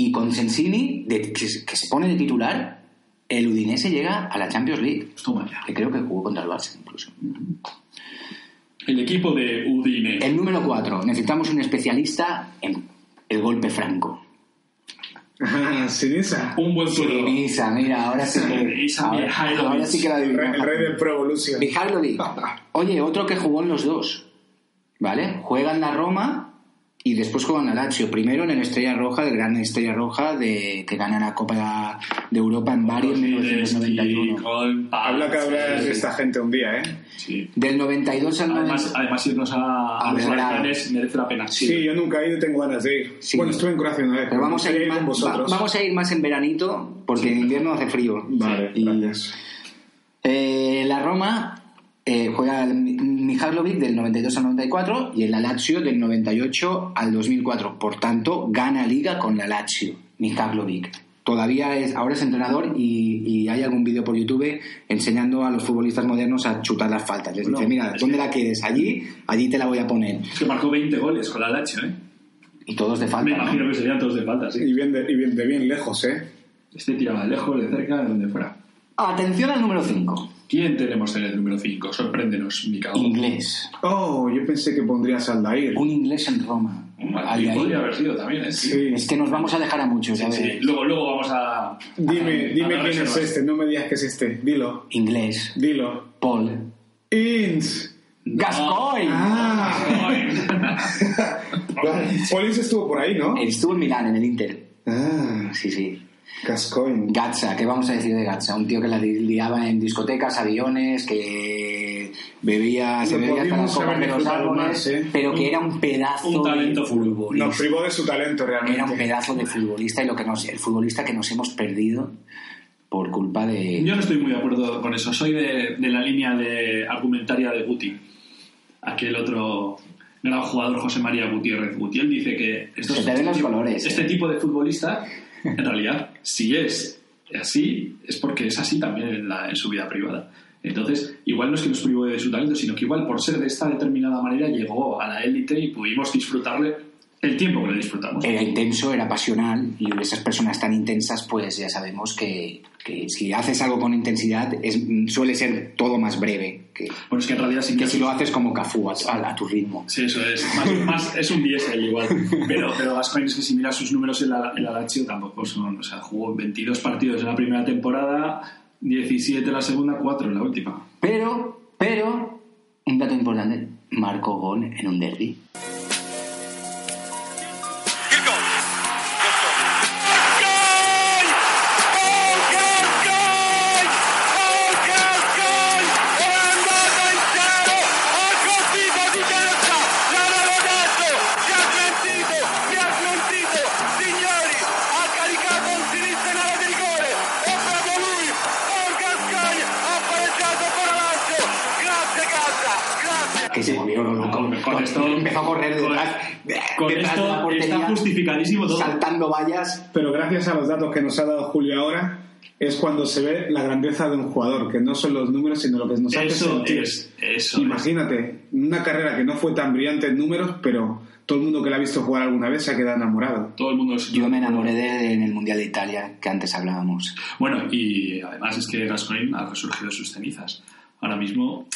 Speaker 3: y, con Sensini, de- que, se- que se pone de titular, el Udinese llega a la Champions League.
Speaker 2: Toma ya.
Speaker 3: Que creo que jugó contra el Barça incluso.
Speaker 2: El equipo de Udine.
Speaker 3: El número 4. Necesitamos un especialista en el golpe franco.
Speaker 4: Ah, Sinisa.
Speaker 2: Un buen turno.
Speaker 3: Sinisa, mira, ahora sí que,
Speaker 2: Sinisa
Speaker 3: ahora,
Speaker 2: Mihailovic.
Speaker 3: ahora sí que la adivinamos.
Speaker 4: el rey del Pro Evolution.
Speaker 3: Oye, otro que jugó en los dos. ¿Vale? Juega en la Roma y después juega en la Lazio. Primero en el Estrella Roja, el gran Estrella Roja de, que gana la Copa de Europa en Bari en 1991.
Speaker 4: Habla que hablas de esta gente un día, ¿eh?
Speaker 2: Sí.
Speaker 3: Del 92 al
Speaker 2: Además,
Speaker 3: 90.
Speaker 2: además irnos a, a los. Balcanes merece la pena.
Speaker 4: Sí, yo nunca he ido y tengo ganas de ir.
Speaker 3: Sí.
Speaker 4: Bueno, estuve en Croacia una vez.
Speaker 3: Pero vamos a, ir
Speaker 4: con
Speaker 3: más,
Speaker 4: vosotros.
Speaker 3: va- vamos a ir más en veranito porque en invierno hace frío.
Speaker 4: Vale,
Speaker 3: Y-
Speaker 4: gracias.
Speaker 3: Eh, la Roma eh, juega el Mi- Mihailovic del 92 al 94 y el la Lazio del 98 al 2004. Por tanto, gana liga con la Lazio, Mihailovic. Todavía es, ahora es entrenador y, y hay algún vídeo por YouTube enseñando a los futbolistas modernos a chutar las faltas. Les dice,
Speaker 2: No,
Speaker 3: mira, ¿dónde
Speaker 2: que-
Speaker 3: la quieres? Allí, allí te la voy a poner.
Speaker 2: Es que marcó 20 goles con la Lazio, ¿eh?
Speaker 3: Y todos de
Speaker 2: Me
Speaker 3: falta. ¿no?
Speaker 2: imagino que serían todos de falta, sí.
Speaker 4: Y bien de, y bien, de bien lejos, ¿eh?
Speaker 2: Este tiraba de lejos, de cerca, de donde fuera.
Speaker 3: Atención al número 5.
Speaker 2: ¿Quién tenemos en el número 5? Sorpréndenos, Mikao.
Speaker 3: Inglés.
Speaker 4: Oh, yo pensé que pondrías al Dair.
Speaker 3: Un inglés en Roma. Ahí.
Speaker 2: podría haber sido también, ¿eh?
Speaker 4: Sí.
Speaker 3: Es que nos vamos a dejar a muchos, ya
Speaker 2: Sí. Luego, luego vamos a...
Speaker 4: Dime,
Speaker 2: a
Speaker 4: dime quién es este. No me digas que es este. Dilo,
Speaker 3: Inglés.
Speaker 4: dilo.
Speaker 3: Paul.
Speaker 4: Ins.
Speaker 3: Gascoigne.
Speaker 4: Ah. Polis estuvo por ahí, ¿no?
Speaker 3: Estuvo en Milán, en el Inter.
Speaker 4: Ah,
Speaker 3: Sí, sí.
Speaker 4: Gascoigne.
Speaker 3: Gatza, ¿qué vamos a decir de Gatza? Un tío que la li- liaba en discotecas, aviones, que bebía, se bebía hasta las copas de los árboles,
Speaker 4: más, ¿eh?
Speaker 3: pero que era un pedazo
Speaker 2: un talento
Speaker 3: de
Speaker 2: futbolista.
Speaker 4: Nos privó de su talento realmente.
Speaker 3: Era un pedazo de futbolista y lo que nos, el futbolista que nos hemos perdido por culpa de...
Speaker 2: Yo no estoy muy de acuerdo con eso. Soy de, de la línea de argumentaria de Guti. Aquel otro gran jugador, José María Gutiérrez Guti. Él dice que estos-
Speaker 3: Se te ven los
Speaker 2: este,
Speaker 3: colores,
Speaker 2: este
Speaker 3: eh.
Speaker 2: tipo de futbolista, en realidad, si es así, es porque es así también en, su vida privada. Entonces, igual no es que nos privó de su talento, sino que igual por ser de esta determinada manera llegó a la élite y pudimos disfrutarle el tiempo que le disfrutamos.
Speaker 3: Era intenso, era pasional y esas personas tan intensas pues ya sabemos que, que si haces algo con intensidad es, suele ser todo más breve que,
Speaker 2: Bueno, es que en realidad sí
Speaker 3: que si lo haces como Cafú a, a- a tu ritmo.
Speaker 2: Sí, eso es. Más, más- es un diésel igual. Pero, pero Gascoigne es que si miras sus números en la, en la Lazio tampoco son... O sea, jugó 22 partidos en la primera temporada, 17 en la segunda, 4 en la última.
Speaker 3: Pero, pero, un dato importante, marcó gol en un derby.
Speaker 2: Con- esto-
Speaker 3: empezó a correr
Speaker 2: con-
Speaker 3: detrás,
Speaker 2: Con
Speaker 3: detrás de la
Speaker 2: esto
Speaker 3: portería,
Speaker 2: está justificadísimo todo.
Speaker 3: saltando vallas.
Speaker 4: Pero gracias a los datos que nos ha dado Julio ahora, es cuando se ve la grandeza de un jugador, que no son los números, sino lo que nos hace
Speaker 2: Eso
Speaker 4: sentir.
Speaker 2: es, eso es.
Speaker 4: Imagínate, una carrera que no fue tan brillante en números, pero todo el mundo que la ha visto jugar alguna vez se ha quedado enamorado.
Speaker 2: Todo el mundo es...
Speaker 3: Yo me enamoré de él en el Mundial de Italia, que antes hablábamos.
Speaker 2: Bueno, y además es que Gascoigne ha resurgido sus cenizas. Ahora mismo,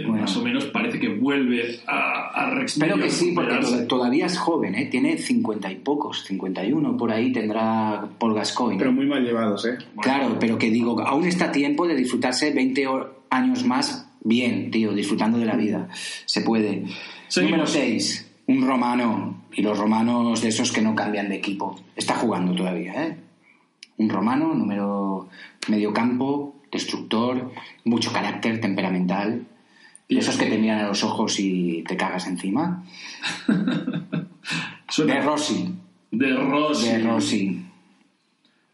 Speaker 2: eh,
Speaker 3: Bueno.
Speaker 2: más o menos, parece que vuelve a, a
Speaker 3: Espero que sí, porque to- todavía es joven, ¿eh? tiene cincuenta y pocos, 51 por ahí tendrá Paul Gascoigne.
Speaker 4: Pero muy mal llevados, ¿eh?
Speaker 3: Claro, pero que digo, aún está a tiempo de disfrutarse 20 o- años más bien, tío, disfrutando de la vida. Se puede.
Speaker 2: Seguimos.
Speaker 3: Número 6, un romano. Y los romanos de esos que no cambian de equipo. Está jugando todavía, ¿eh? Un romano, número mediocampo, destructor, mucho carácter, temperamental. De esos que te miran a los ojos y te cagas encima.
Speaker 2: Suena-
Speaker 3: De Rossi.
Speaker 2: de Rossi.
Speaker 3: De Rossi.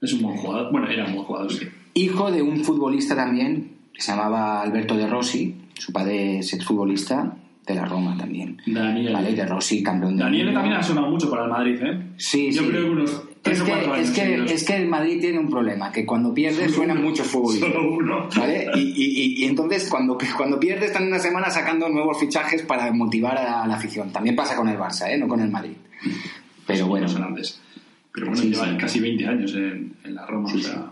Speaker 2: Es un buen jugador. Bueno, era un buen jugador, sí.
Speaker 3: hijo de un futbolista también que se llamaba Alberto de Rossi, su padre es exfutbolista de la Roma también.
Speaker 2: Daniel.
Speaker 3: Vale, de Rossi, campeón del
Speaker 2: Daniel también ha sonado mucho para el Madrid, ¿eh?
Speaker 3: Sí,
Speaker 2: Yo
Speaker 3: sí.
Speaker 2: creo que unos tres
Speaker 3: Es
Speaker 2: o
Speaker 3: que,
Speaker 2: años
Speaker 3: es, que, es que el Madrid tiene un problema, que cuando pierde suenan muchos futbolistas.
Speaker 2: Solo uno.
Speaker 3: ¿Vale? Y, y- y- entonces cuando, cuando pierde están una semana sacando nuevos fichajes para motivar a la afición. También pasa con el Barça, ¿eh? no con el Madrid. Pero bueno.
Speaker 2: Pero bueno,
Speaker 3: Sí,
Speaker 2: casi 20 años en, en la Roma.
Speaker 3: Sí,
Speaker 2: o sea,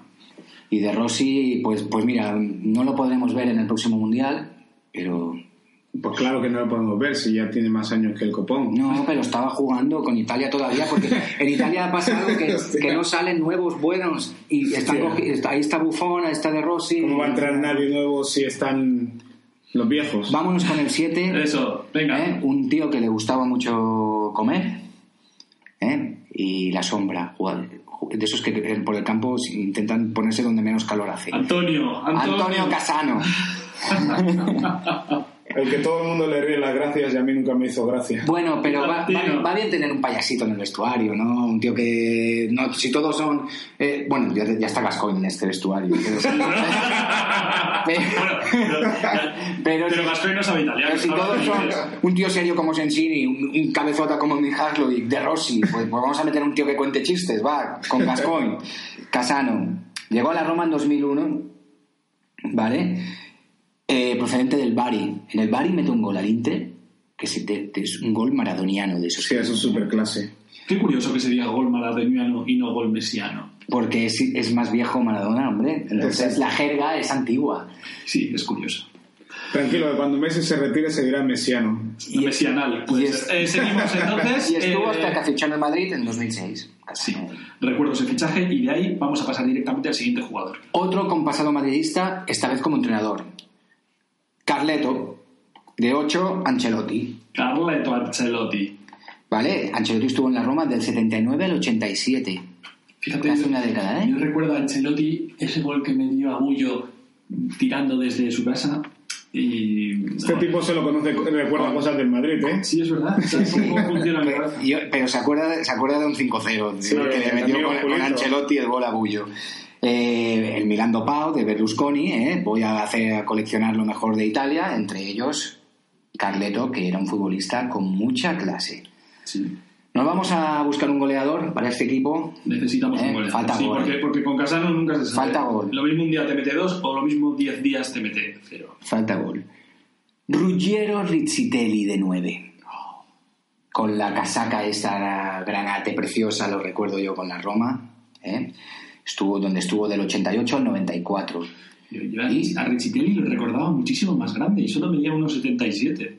Speaker 3: y de Rossi, pues, pues mira, no lo podremos ver en el próximo Mundial, pero
Speaker 4: Pues claro que no lo podemos ver si ya tiene más años que el copón.
Speaker 3: No, pero estaba jugando con Italia todavía, porque en Italia pasa algo que, que no salen nuevos buenos. Y están ahí está Buffon, ahí está De Rossi.
Speaker 4: ¿Cómo va a entrar nadie nuevo si están los viejos?
Speaker 3: Vámonos con el 7.
Speaker 2: Eso, venga.
Speaker 3: Un tío que le gustaba mucho comer. ¿eh? Y la sombra. jugar- De esos que por el campo intentan ponerse donde menos calor hace.
Speaker 2: Antonio, Antonio.
Speaker 3: Antonio Casano.
Speaker 4: El que todo el mundo le ríe las gracias y a mí nunca me hizo gracia.
Speaker 3: Bueno, pero va,
Speaker 2: Tarantino.
Speaker 3: va- va bien tener un payasito en el vestuario, ¿no? Un tío que... No, si todos son... eh, bueno, ya, ya está Gascoigne en este vestuario. pero,
Speaker 2: pero, Gascoigne no sabe italiano.
Speaker 3: pero si todos son un tío serio como Sensini, un, un cabezota como Mijaslo y De Rossi, pues, pues vamos a meter un tío que cuente chistes, va, con Gascoigne. Casano. Llegó a la Roma en 2001, ¿vale? Eh, procedente del Bari. En el Bari mete un gol al Inter, que es un gol maradoniano de esos.
Speaker 4: Sí, eso es súper clase.
Speaker 2: Qué curioso que sería gol maradoniano y no gol mesiano.
Speaker 3: Porque es, es más viejo Maradona, hombre. Entonces
Speaker 4: Exacto.
Speaker 3: la jerga es antigua.
Speaker 2: Sí, es curioso.
Speaker 4: Tranquilo, cuando Messi se retire se dirá mesiano.
Speaker 3: Y-
Speaker 2: Mesianal. Pues,
Speaker 3: y es-
Speaker 2: eh, seguimos entonces.
Speaker 3: Y estuvo
Speaker 2: eh,
Speaker 3: hasta que fichó en el Madrid en 2006.
Speaker 2: Sí, recuerdo ese fichaje y de ahí vamos a pasar directamente al siguiente jugador.
Speaker 3: Otro con pasado madridista, esta vez como entrenador. Carleto, de 8, Ancelotti.
Speaker 2: Carleto Ancelotti.
Speaker 3: ¿Vale? Ancelotti estuvo en la Roma del 79 al 87.
Speaker 2: Fíjate,
Speaker 3: Hace una década, ¿eh?
Speaker 2: yo recuerdo a Ancelotti ese gol que me dio a Bullo tirando desde su casa y...
Speaker 4: Este
Speaker 2: no,
Speaker 4: tipo se lo conoce, recuerda cosas del Madrid, ¿eh?
Speaker 2: Sí, es verdad. ¿Sabes cómo funciona
Speaker 3: Pero, yo- pero se acuerda, se acuerda de un 5-0 de-
Speaker 4: Sí,
Speaker 3: que le metió con, con. Ancelotti el gol a Bullo. Eh, el Milan Dopao de Berlusconi, ¿eh? voy a hacer a coleccionar lo mejor de Italia, entre ellos Carleto, que era un futbolista con mucha clase.
Speaker 2: Sí.
Speaker 3: Nos vamos a buscar un goleador para este equipo.
Speaker 2: Necesitamos
Speaker 3: Eh,
Speaker 2: un gol.
Speaker 3: falta
Speaker 2: sí,
Speaker 3: gol.
Speaker 2: Porque, porque con Casano nunca se sabe.
Speaker 3: Falta gol.
Speaker 2: Lo mismo un día te mete dos o lo mismo diez días te mete cero.
Speaker 3: Falta gol. Ruggiero Rizzitelli de 9. Con la casaca esta granate preciosa, lo recuerdo yo con la Roma. ¿eh? Estuvo donde estuvo del 88 al 94.
Speaker 2: Yo, yo a,
Speaker 3: ¿Y?
Speaker 2: a Riccitelli lo recordaba muchísimo más grande y solo medía unos 77.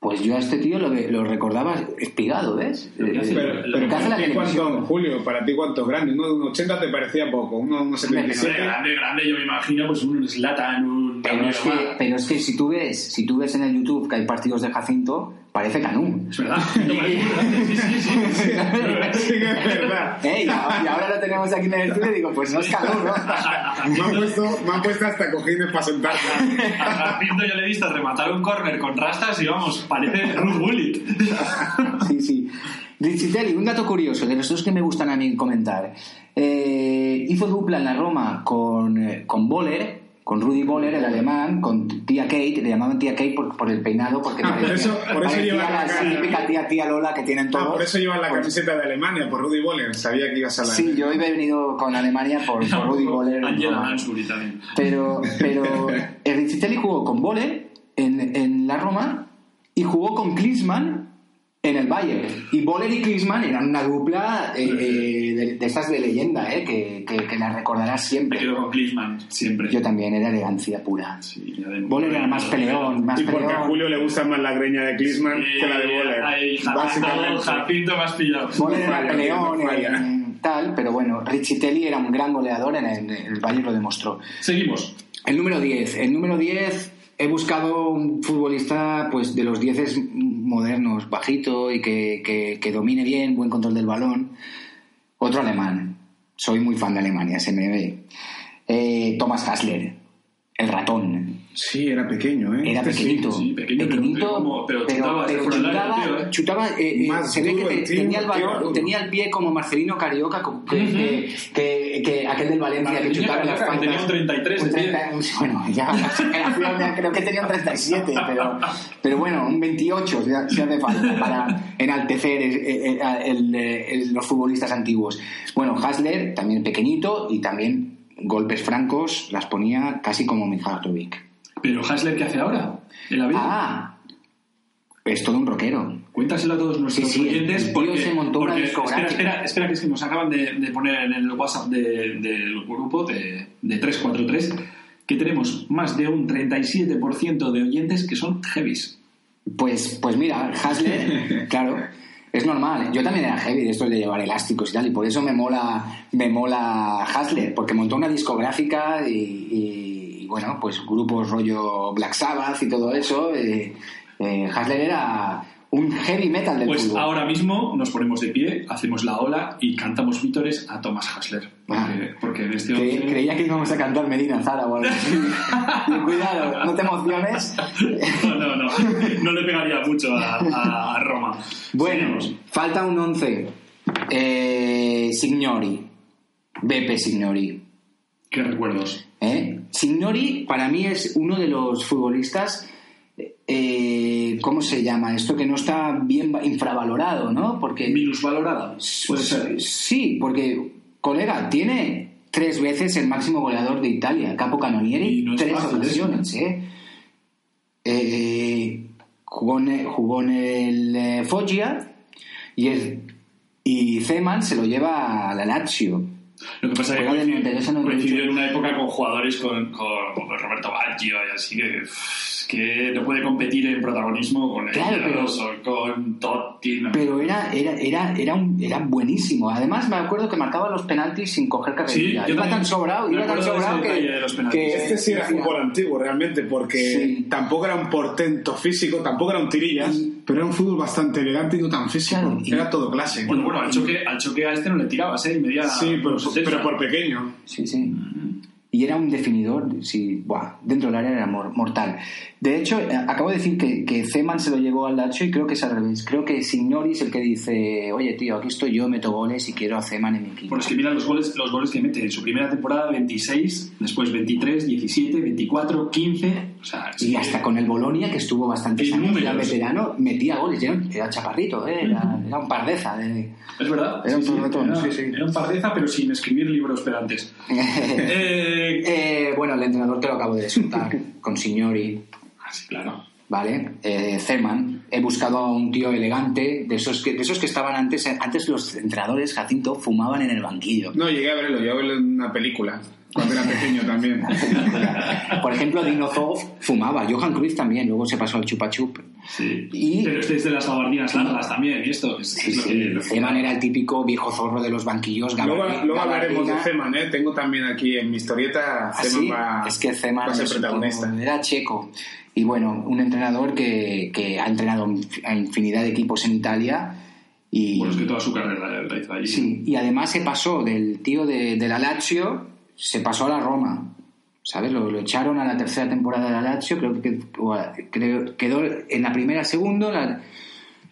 Speaker 3: Pues yo a este tío lo, lo recordaba espigado, ¿ves? Eh,
Speaker 4: Pero, pero
Speaker 3: hace la
Speaker 4: para ti cuánto, Julio, para ti cuánto es grande. Uno de un 80 te parecía poco, uno de un
Speaker 2: Grande,
Speaker 4: 77.
Speaker 2: grande, grande, yo me imagino pues un Slatan, un
Speaker 3: Pero es, que, pero es que si tú ves, si tú ves en el YouTube que hay partidos de Jacinto, parece Canú.
Speaker 2: Es verdad. Sí, sí, sí.
Speaker 4: Sí es
Speaker 3: y ahora lo tenemos aquí en el estudio y digo, pues no es Canú, ¿no?
Speaker 4: Me han puesto, me han puesto hasta cojines para sentarse.
Speaker 2: A Jacinto yo le he visto rematar un córner con rastas y vamos, parece Ruth Bullitt.
Speaker 3: Sí, sí. Rizzitelli, un dato curioso, de los dos que me gustan a mí comentar. Eh, hizo dupla en la Roma con, eh, con Boller, con Rudy Boller, el alemán, con tía Kate, le llamaban tía Kate por, por el peinado, porque
Speaker 4: Ah, por eso- por eso
Speaker 3: parecía
Speaker 4: lleva la
Speaker 3: la
Speaker 4: cara.
Speaker 3: típica tía, tía Lola que tienen todos.
Speaker 4: Ah, por eso llevan la camiseta de Alemania, por Rudy Boller. Sabía que ibas a la.
Speaker 3: Sí, yo he venido con Alemania por, por Rudy Boller.
Speaker 2: Angela también.
Speaker 3: Pero, pero el Rizzitelli jugó con Boller en, en la Roma y jugó con Klinsmann en el Bayern. Y Boller y Klinsmann eran una dupla eh, eh, de, de estas de leyenda, eh, que, que, que la recordarás siempre.
Speaker 2: quedo con Klinsmann, siempre.
Speaker 3: Yo también, era elegancia pura.
Speaker 2: Sí, de-
Speaker 3: Boller era más peleón, más
Speaker 4: Y porque a. Julio le gusta más la greña de Klinsmann
Speaker 2: Sí,
Speaker 4: que la de Boller.
Speaker 2: Ahí,
Speaker 4: Básicamente.
Speaker 2: Jacinto más pillado.
Speaker 3: Boller era
Speaker 4: falla,
Speaker 3: peleón, en- tal, pero bueno, Rizzitelli era un gran goleador en el, el Bayern lo demostró.
Speaker 2: Seguimos.
Speaker 3: El número 10. El número 10 he buscado un futbolista pues de los 10 modernos, bajito y que, que- que domine bien, buen control del balón. Otro alemán. Soy muy fan de Alemania, se me ve. Eh, Thomas Hassler, el ratón.
Speaker 4: Sí, era pequeño, ¿eh?
Speaker 3: Era
Speaker 4: Este
Speaker 3: pequeñito,
Speaker 2: sí, pequeño, pero-
Speaker 3: pequeñito,
Speaker 2: pero como- chutaba
Speaker 3: pero chutaba,
Speaker 2: ¿eh?
Speaker 3: chutaba, eh, eh, se ve que te-
Speaker 4: tío,
Speaker 3: tenía el balón, tenía el pie como Marcelino Carioca, co- que, que, que- que aquel del Valencia que chutaba en las faltas.
Speaker 2: tenía un 33 de
Speaker 3: Un 30, un- bueno, ya, creo que tenía un 37, pero, pero bueno, un 28 si ha- si hace falta para enaltecer el- el- los futbolistas antiguos. Bueno, Hasler, también pequeñito y también golpes francos, las ponía casi como Mihajlovic.
Speaker 2: Pero Hasler, ¿qué hace ahora? En la vida.
Speaker 3: Ah, es todo un rockero.
Speaker 2: Cuéntaselo a todos nuestros
Speaker 3: Sí, sí,
Speaker 2: oyentes porque,
Speaker 3: se montó una
Speaker 2: porque- espera, espera, espera, que es que nos acaban de, de poner en el WhatsApp de- del grupo de, de 343 que tenemos más de un 37% de oyentes que son heavies.
Speaker 3: Pues, pues mira, Hasler, claro, es normal. Yo también era heavy de esto de llevar elásticos y tal, y por eso me mola, me mola Hasler, porque montó una discográfica y, y, y, bueno, pues grupos rollo Black Sabbath y todo eso. eh, eh, Hasler era un heavy metal del
Speaker 2: Pues
Speaker 3: fútbol.
Speaker 2: ahora mismo nos ponemos de pie, hacemos la ola y cantamos vítores a Thomas Hasler. Porque,
Speaker 3: Ah.
Speaker 2: porque en este once-
Speaker 3: creía que íbamos a cantar Medina Zara o algo así. Y Cuidado, no te emociones.
Speaker 2: No, no, no. No le pegaría mucho a, a Roma.
Speaker 3: Bueno,
Speaker 2: Seguimos.
Speaker 3: falta un 11. Eh, Signori. Beppe Signori.
Speaker 2: ¿Qué recuerdos?
Speaker 3: ¿eh? Signori para mí es uno de los futbolistas, eh, ¿cómo se llama? Esto que no está bien va- infravalorado, ¿no? Porque
Speaker 2: Minusvalorada. Puede ser.
Speaker 3: sí, porque colega tiene tres veces el máximo goleador de Italia, Capo
Speaker 2: Y
Speaker 3: Canonieri,
Speaker 2: no es
Speaker 3: tres
Speaker 2: fácil
Speaker 3: ocasiones, ¿eh? Eh, jugó, en el, jugó en el eh, Foggia y, el, y Zeman se lo lleva a la Lazio.
Speaker 2: Lo que pasa es que
Speaker 3: del
Speaker 2: coincidió,
Speaker 3: 92 al 98.
Speaker 2: coincidió en una época con jugadores con, con, con Roberto Baggio y así que, no puede competir en protagonismo con
Speaker 3: Claro, pero-
Speaker 2: o con Totti. no.
Speaker 3: Pero era, era, era, era, un, era buenísimo. Además, me acuerdo que marcaba los penaltis sin coger carrerilla.
Speaker 2: Sí, yo
Speaker 3: iba tan sobrado, iba tan sobrado que,
Speaker 4: Este sí era fútbol antiguo realmente, porque
Speaker 3: Sí.
Speaker 4: tampoco era un portento físico, tampoco era un tirillas, pero era un fútbol bastante elegante y no tan físico.
Speaker 3: Claro, y-
Speaker 4: Era todo clase.
Speaker 2: Bueno, bueno, al choque, al choque a este no le tirabas, ¿eh? Y media
Speaker 4: sí, pero, pero por pequeño.
Speaker 3: Sí, sí. Y era un definidor, sí, buah, dentro del área era mor- mortal. De hecho, eh, acabo de decir que, que Zeman se lo llevó al Lazio y creo que es al revés. Creo que Signori es el que dice, oye tío, aquí estoy yo, meto goles y quiero a Zeman en mi equipo.
Speaker 2: Bueno, es que mira los goles, los goles que mete en su primera temporada, 26, después 23, 17, 24, 15. O sea,
Speaker 3: Y
Speaker 2: que-
Speaker 3: hasta con el Bolonia, que estuvo bastantes
Speaker 2: Y
Speaker 3: años, era veterano, metía goles. Era, era chaparrito, ¿eh? era, era un pardeza. De...
Speaker 2: Es verdad.
Speaker 3: Era un
Speaker 2: sí, sí,
Speaker 3: torretón,
Speaker 2: era,
Speaker 3: sí, sí.
Speaker 2: era un pardeza, pero sin escribir libros pedantes. Eh,
Speaker 3: Eh, bueno, el entrenador te lo acabo de soltar, con Signori,
Speaker 2: ah, sí, claro.
Speaker 3: ¿vale? Eh, Zeman. He buscado a un tío elegante, de esos que, de esos que estaban antes. Antes los entrenadores, Jacinto, fumaban en el banquillo.
Speaker 4: No, llegué a verlo, llegué a verlo en una película, cuando era pequeño también.
Speaker 3: Por ejemplo, Dino Zoff fumaba, Johan Cruyff también, luego se pasó al chupa chup.
Speaker 2: Sí.
Speaker 3: Y-
Speaker 2: Pero este es de las gabardinas largas también, y esto es,
Speaker 3: Sí,
Speaker 2: es lo
Speaker 3: sí,
Speaker 2: que...
Speaker 3: Zeman era el típico viejo zorro de los banquillos.
Speaker 4: Luego, luego hablaremos de. Zeman, ¿eh? Tengo también aquí en mi historieta,
Speaker 3: Ah,
Speaker 4: Zeman
Speaker 3: sí,
Speaker 4: va,
Speaker 3: es que Zeman
Speaker 4: va a ser
Speaker 3: es un
Speaker 4: protagonista.
Speaker 3: era checo. Y bueno, un entrenador que, que ha entrenado a infinidad de equipos en Italia. Y,
Speaker 2: Bueno, es que toda su carrera la hizo allí.
Speaker 3: sí, y además se pasó del tío de, de la Lazio, se pasó a la Roma. ¿Sabes? Lo, lo echaron a la tercera temporada de la Lazio, creo que o a- creo- quedó en la primera segundo, la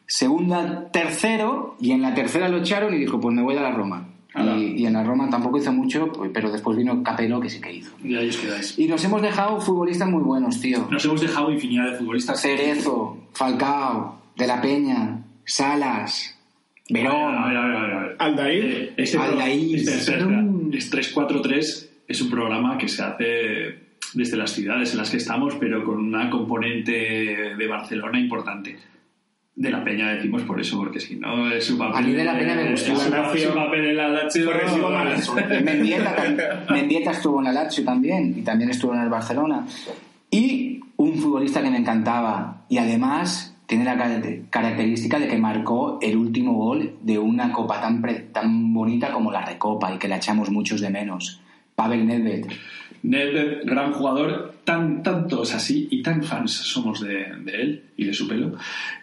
Speaker 3: segunda tercero, y en la tercera lo echaron y dijo, pues me voy a la Roma. Y, y en la Roma tampoco hizo mucho, pues, pero después vino Capello que sí que hizo.
Speaker 2: Y ahí os quedáis.
Speaker 3: Y nos hemos dejado futbolistas muy buenos, tío.
Speaker 2: Nos hemos dejado infinidad de futbolistas.
Speaker 3: Cerezo, Falcao, De la Peña, Salas, Verón.
Speaker 2: A ver, a ver, a ver, a ver.
Speaker 4: Aldair.
Speaker 2: Eh, este
Speaker 3: Aldair,
Speaker 2: espera, espera,
Speaker 3: pero-
Speaker 2: espera. Es 343 es un programa que se hace desde las ciudades en las que estamos, pero con una componente de Barcelona importante. De la Peña decimos por eso, porque si no es su papel.
Speaker 3: A mí de la Peña me gustó.
Speaker 2: es su, su papel en la Lazio.
Speaker 3: Mendieta, Mendieta estuvo en la Lazio también y también estuvo en el Barcelona. Y un futbolista que me encantaba y además tiene la car- característica de que marcó el último gol de una copa tan, pre- tan bonita como la Recopa y que la echamos muchos de menos. Pavel Nedved.
Speaker 2: Nedved, gran jugador, tan tantos así y tan fans somos de, de él y de su pelo,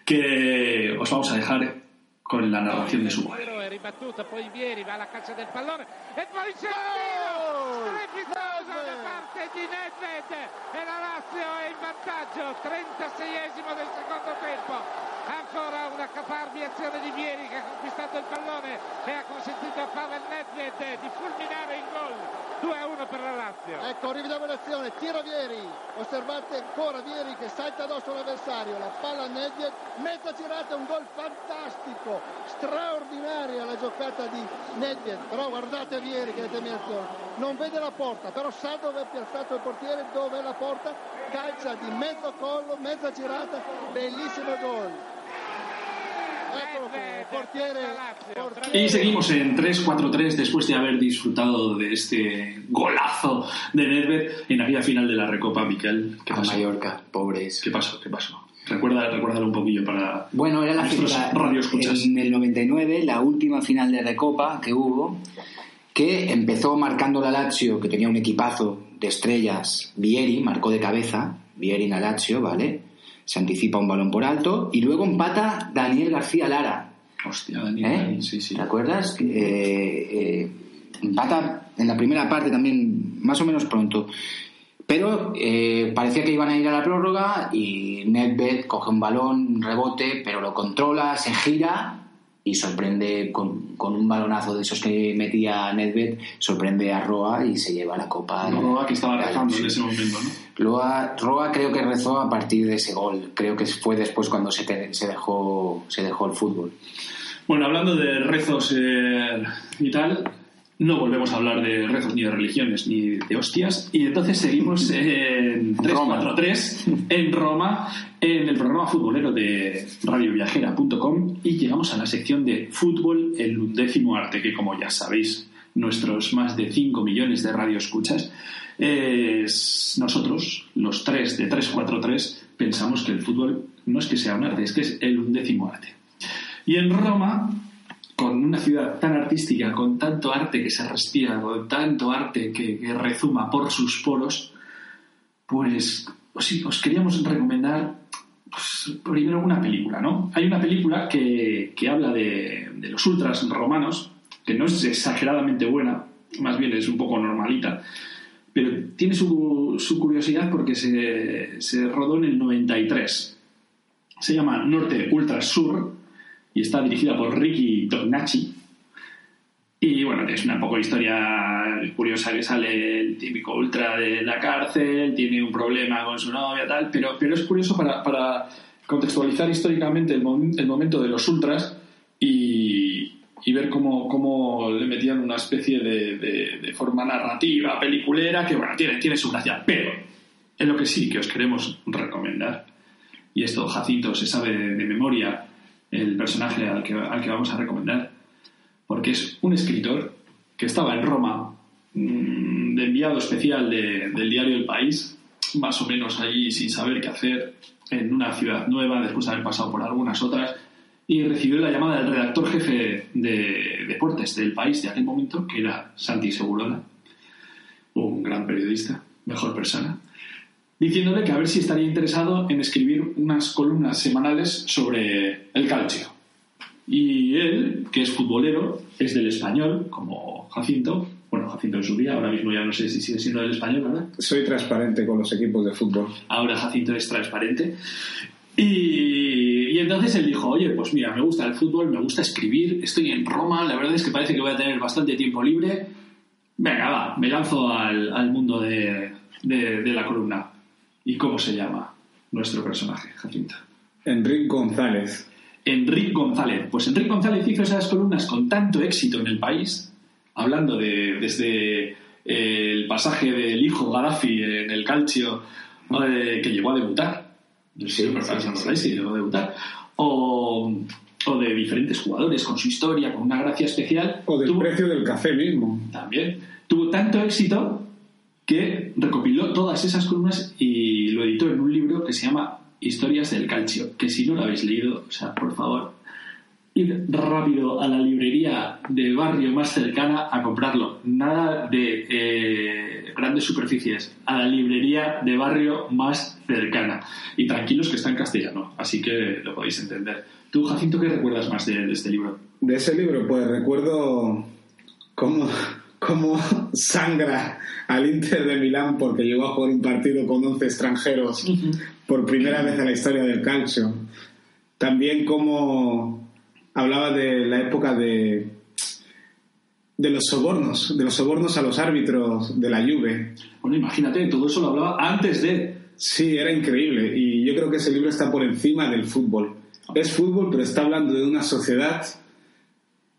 Speaker 2: que os vamos a dejar con la narración de su gol.
Speaker 7: Parte di Nedved e la Lazio è in vantaggio, 36esimo del secondo tempo. Ancora una caparbia azione di Vieri che ha conquistato il pallone e ha consentito a Pavel Nedved di fulminare il gol. 2-1 per la Lazio.
Speaker 8: Ecco, rivediamo l'azione, tira Vieri, osservate ancora Vieri che salta addosso all'avversario, la palla a Nedved, mezza girata, un gol fantastico, straordinaria la giocata di Nedved, però guardate Vieri che determinazione, non vede la porta, però sa dove è piazzato il portiere, dove è la porta, calcia di mezzo collo, mezza girata, bellissimo gol.
Speaker 2: Y seguimos en 3-4-3 después de haber disfrutado de este golazo de Nedved en aquella final de la Recopa, Miquel. ¿Qué
Speaker 3: A? Mallorca, pobres.
Speaker 2: ¿Qué pasó? ¿Qué pasó? Recuerda, recuérdalo un poquillo para
Speaker 3: Bueno, era la final en el 99, la última final de Recopa que hubo, que empezó marcando la Lazio, que tenía un equipazo de estrellas, Vieri, marcó de cabeza, Vieri en la Lazio, ¿vale? Se anticipa un balón por alto, y luego empata Daniel García Lara,
Speaker 2: Hostia, Daniel,
Speaker 3: ¿eh?
Speaker 2: sí, sí.
Speaker 3: ¿Te acuerdas? Eh, eh, empata en la primera parte también, más o menos pronto. Pero eh, parecía que iban a ir a la prórroga y Nedved coge un balón, un rebote, pero lo controla, se gira y sorprende con, con un balonazo de esos que metía Nedved, sorprende a Roa y se lleva la copa.
Speaker 2: Roa que estaba rezando en ese momento, ¿no?
Speaker 3: Roa, Roa creo que rezó a partir de ese gol. Creo que fue después cuando se, te- se, dejó, se dejó el fútbol.
Speaker 2: Bueno, hablando de rezos eh, y tal, no volvemos a hablar de rezos ni de religiones ni de hostias. Y entonces seguimos en 343 en Roma, en el programa futbolero de radioviajera.com y llegamos a la sección de fútbol, el undécimo arte, que como ya sabéis, nuestros más de 5 millones de radioescuchas, es nosotros, los tres de 343, pensamos que el fútbol no es que sea un arte, es que es el undécimo arte. Y en Roma, con una ciudad tan artística, con tanto arte que se respira, con tanto arte que, rezuma por sus poros, pues os, os queríamos recomendar pues, primero una película, ¿no? Hay una película que, habla de, los ultras romanos, que no es exageradamente buena, más bien es un poco normalita, pero tiene su, curiosidad porque se, se rodó en el 93. Se llama Norte Ultra Sur y está dirigida por Ricky Tognacci. Y bueno, es una poco historia curiosa que sale el típico ultra de la cárcel, tiene un problema con su novia, tal, pero, pero es curioso para, para contextualizar históricamente el, mom- el momento de los ultras y, y ver cómo, cómo le metían una especie de, de- de forma narrativa, peliculera, que bueno, tiene, tiene su gracia. Pero en lo que sí que os queremos recomendar, y esto Jacinto se sabe de memoria el personaje al que, al que vamos a recomendar, porque es un escritor que estaba en Roma mm, de enviado especial de- del diario El País, más o menos allí sin saber qué hacer, en una ciudad nueva, después de haber pasado por algunas otras, y recibió la llamada del redactor jefe de deportes del país de aquel momento, que era Santi Segurola, un gran periodista, mejor persona, diciéndole que a ver si estaría interesado en escribir unas columnas semanales sobre el calcio. Y él, que es futbolero, es del español, como Jacinto. Bueno, Jacinto en su día, ahora mismo ya no sé si sigue siendo del español, ¿verdad?
Speaker 4: Soy transparente con los equipos de fútbol.
Speaker 2: Ahora Jacinto es transparente. Y, y entonces él dijo, oye, pues mira, me gusta el fútbol, me gusta escribir, estoy en Roma, la verdad es que parece que voy a tener bastante tiempo libre. Venga, va, me lanzo al, al mundo de, de- de la columna. ¿Y cómo se llama nuestro personaje, Jacinto?
Speaker 4: Enrique González.
Speaker 2: Enrique González. Pues Enrique González hizo esas columnas con tanto éxito en el país, hablando de desde eh, el pasaje del hijo Gaddafi en el calcio, eh, que llegó a debutar. No sé
Speaker 3: Sí,
Speaker 2: llegó a debutar. O, o de diferentes jugadores con su historia, con una gracia especial.
Speaker 4: O del
Speaker 2: Tuvo-
Speaker 4: precio del café mismo.
Speaker 2: también. Tuvo tanto éxito que recopiló todas esas columnas y lo editó en un libro que se llama Historias del Calcio, que si no lo habéis leído, o sea, por favor, id rápido a la librería de barrio más cercana a comprarlo. Nada de eh, grandes superficies, a la librería de barrio más cercana. Y tranquilos que está en castellano, así que lo podéis entender. Tú, Jacinto, ¿qué recuerdas más de, de este libro?
Speaker 4: De ese libro, pues recuerdo cómo, cómo sangra al Inter de Milán porque llegó a jugar un partido con 11 extranjeros por primera vez en la historia del calcio. También cómo hablaba de la época de, de los sobornos, de los sobornos a los árbitros de la Juve.
Speaker 2: Bueno, imagínate, todo eso lo hablaba antes de...
Speaker 4: Sí, era increíble y yo creo que ese libro está por encima del fútbol. Es fútbol, pero está hablando de una sociedad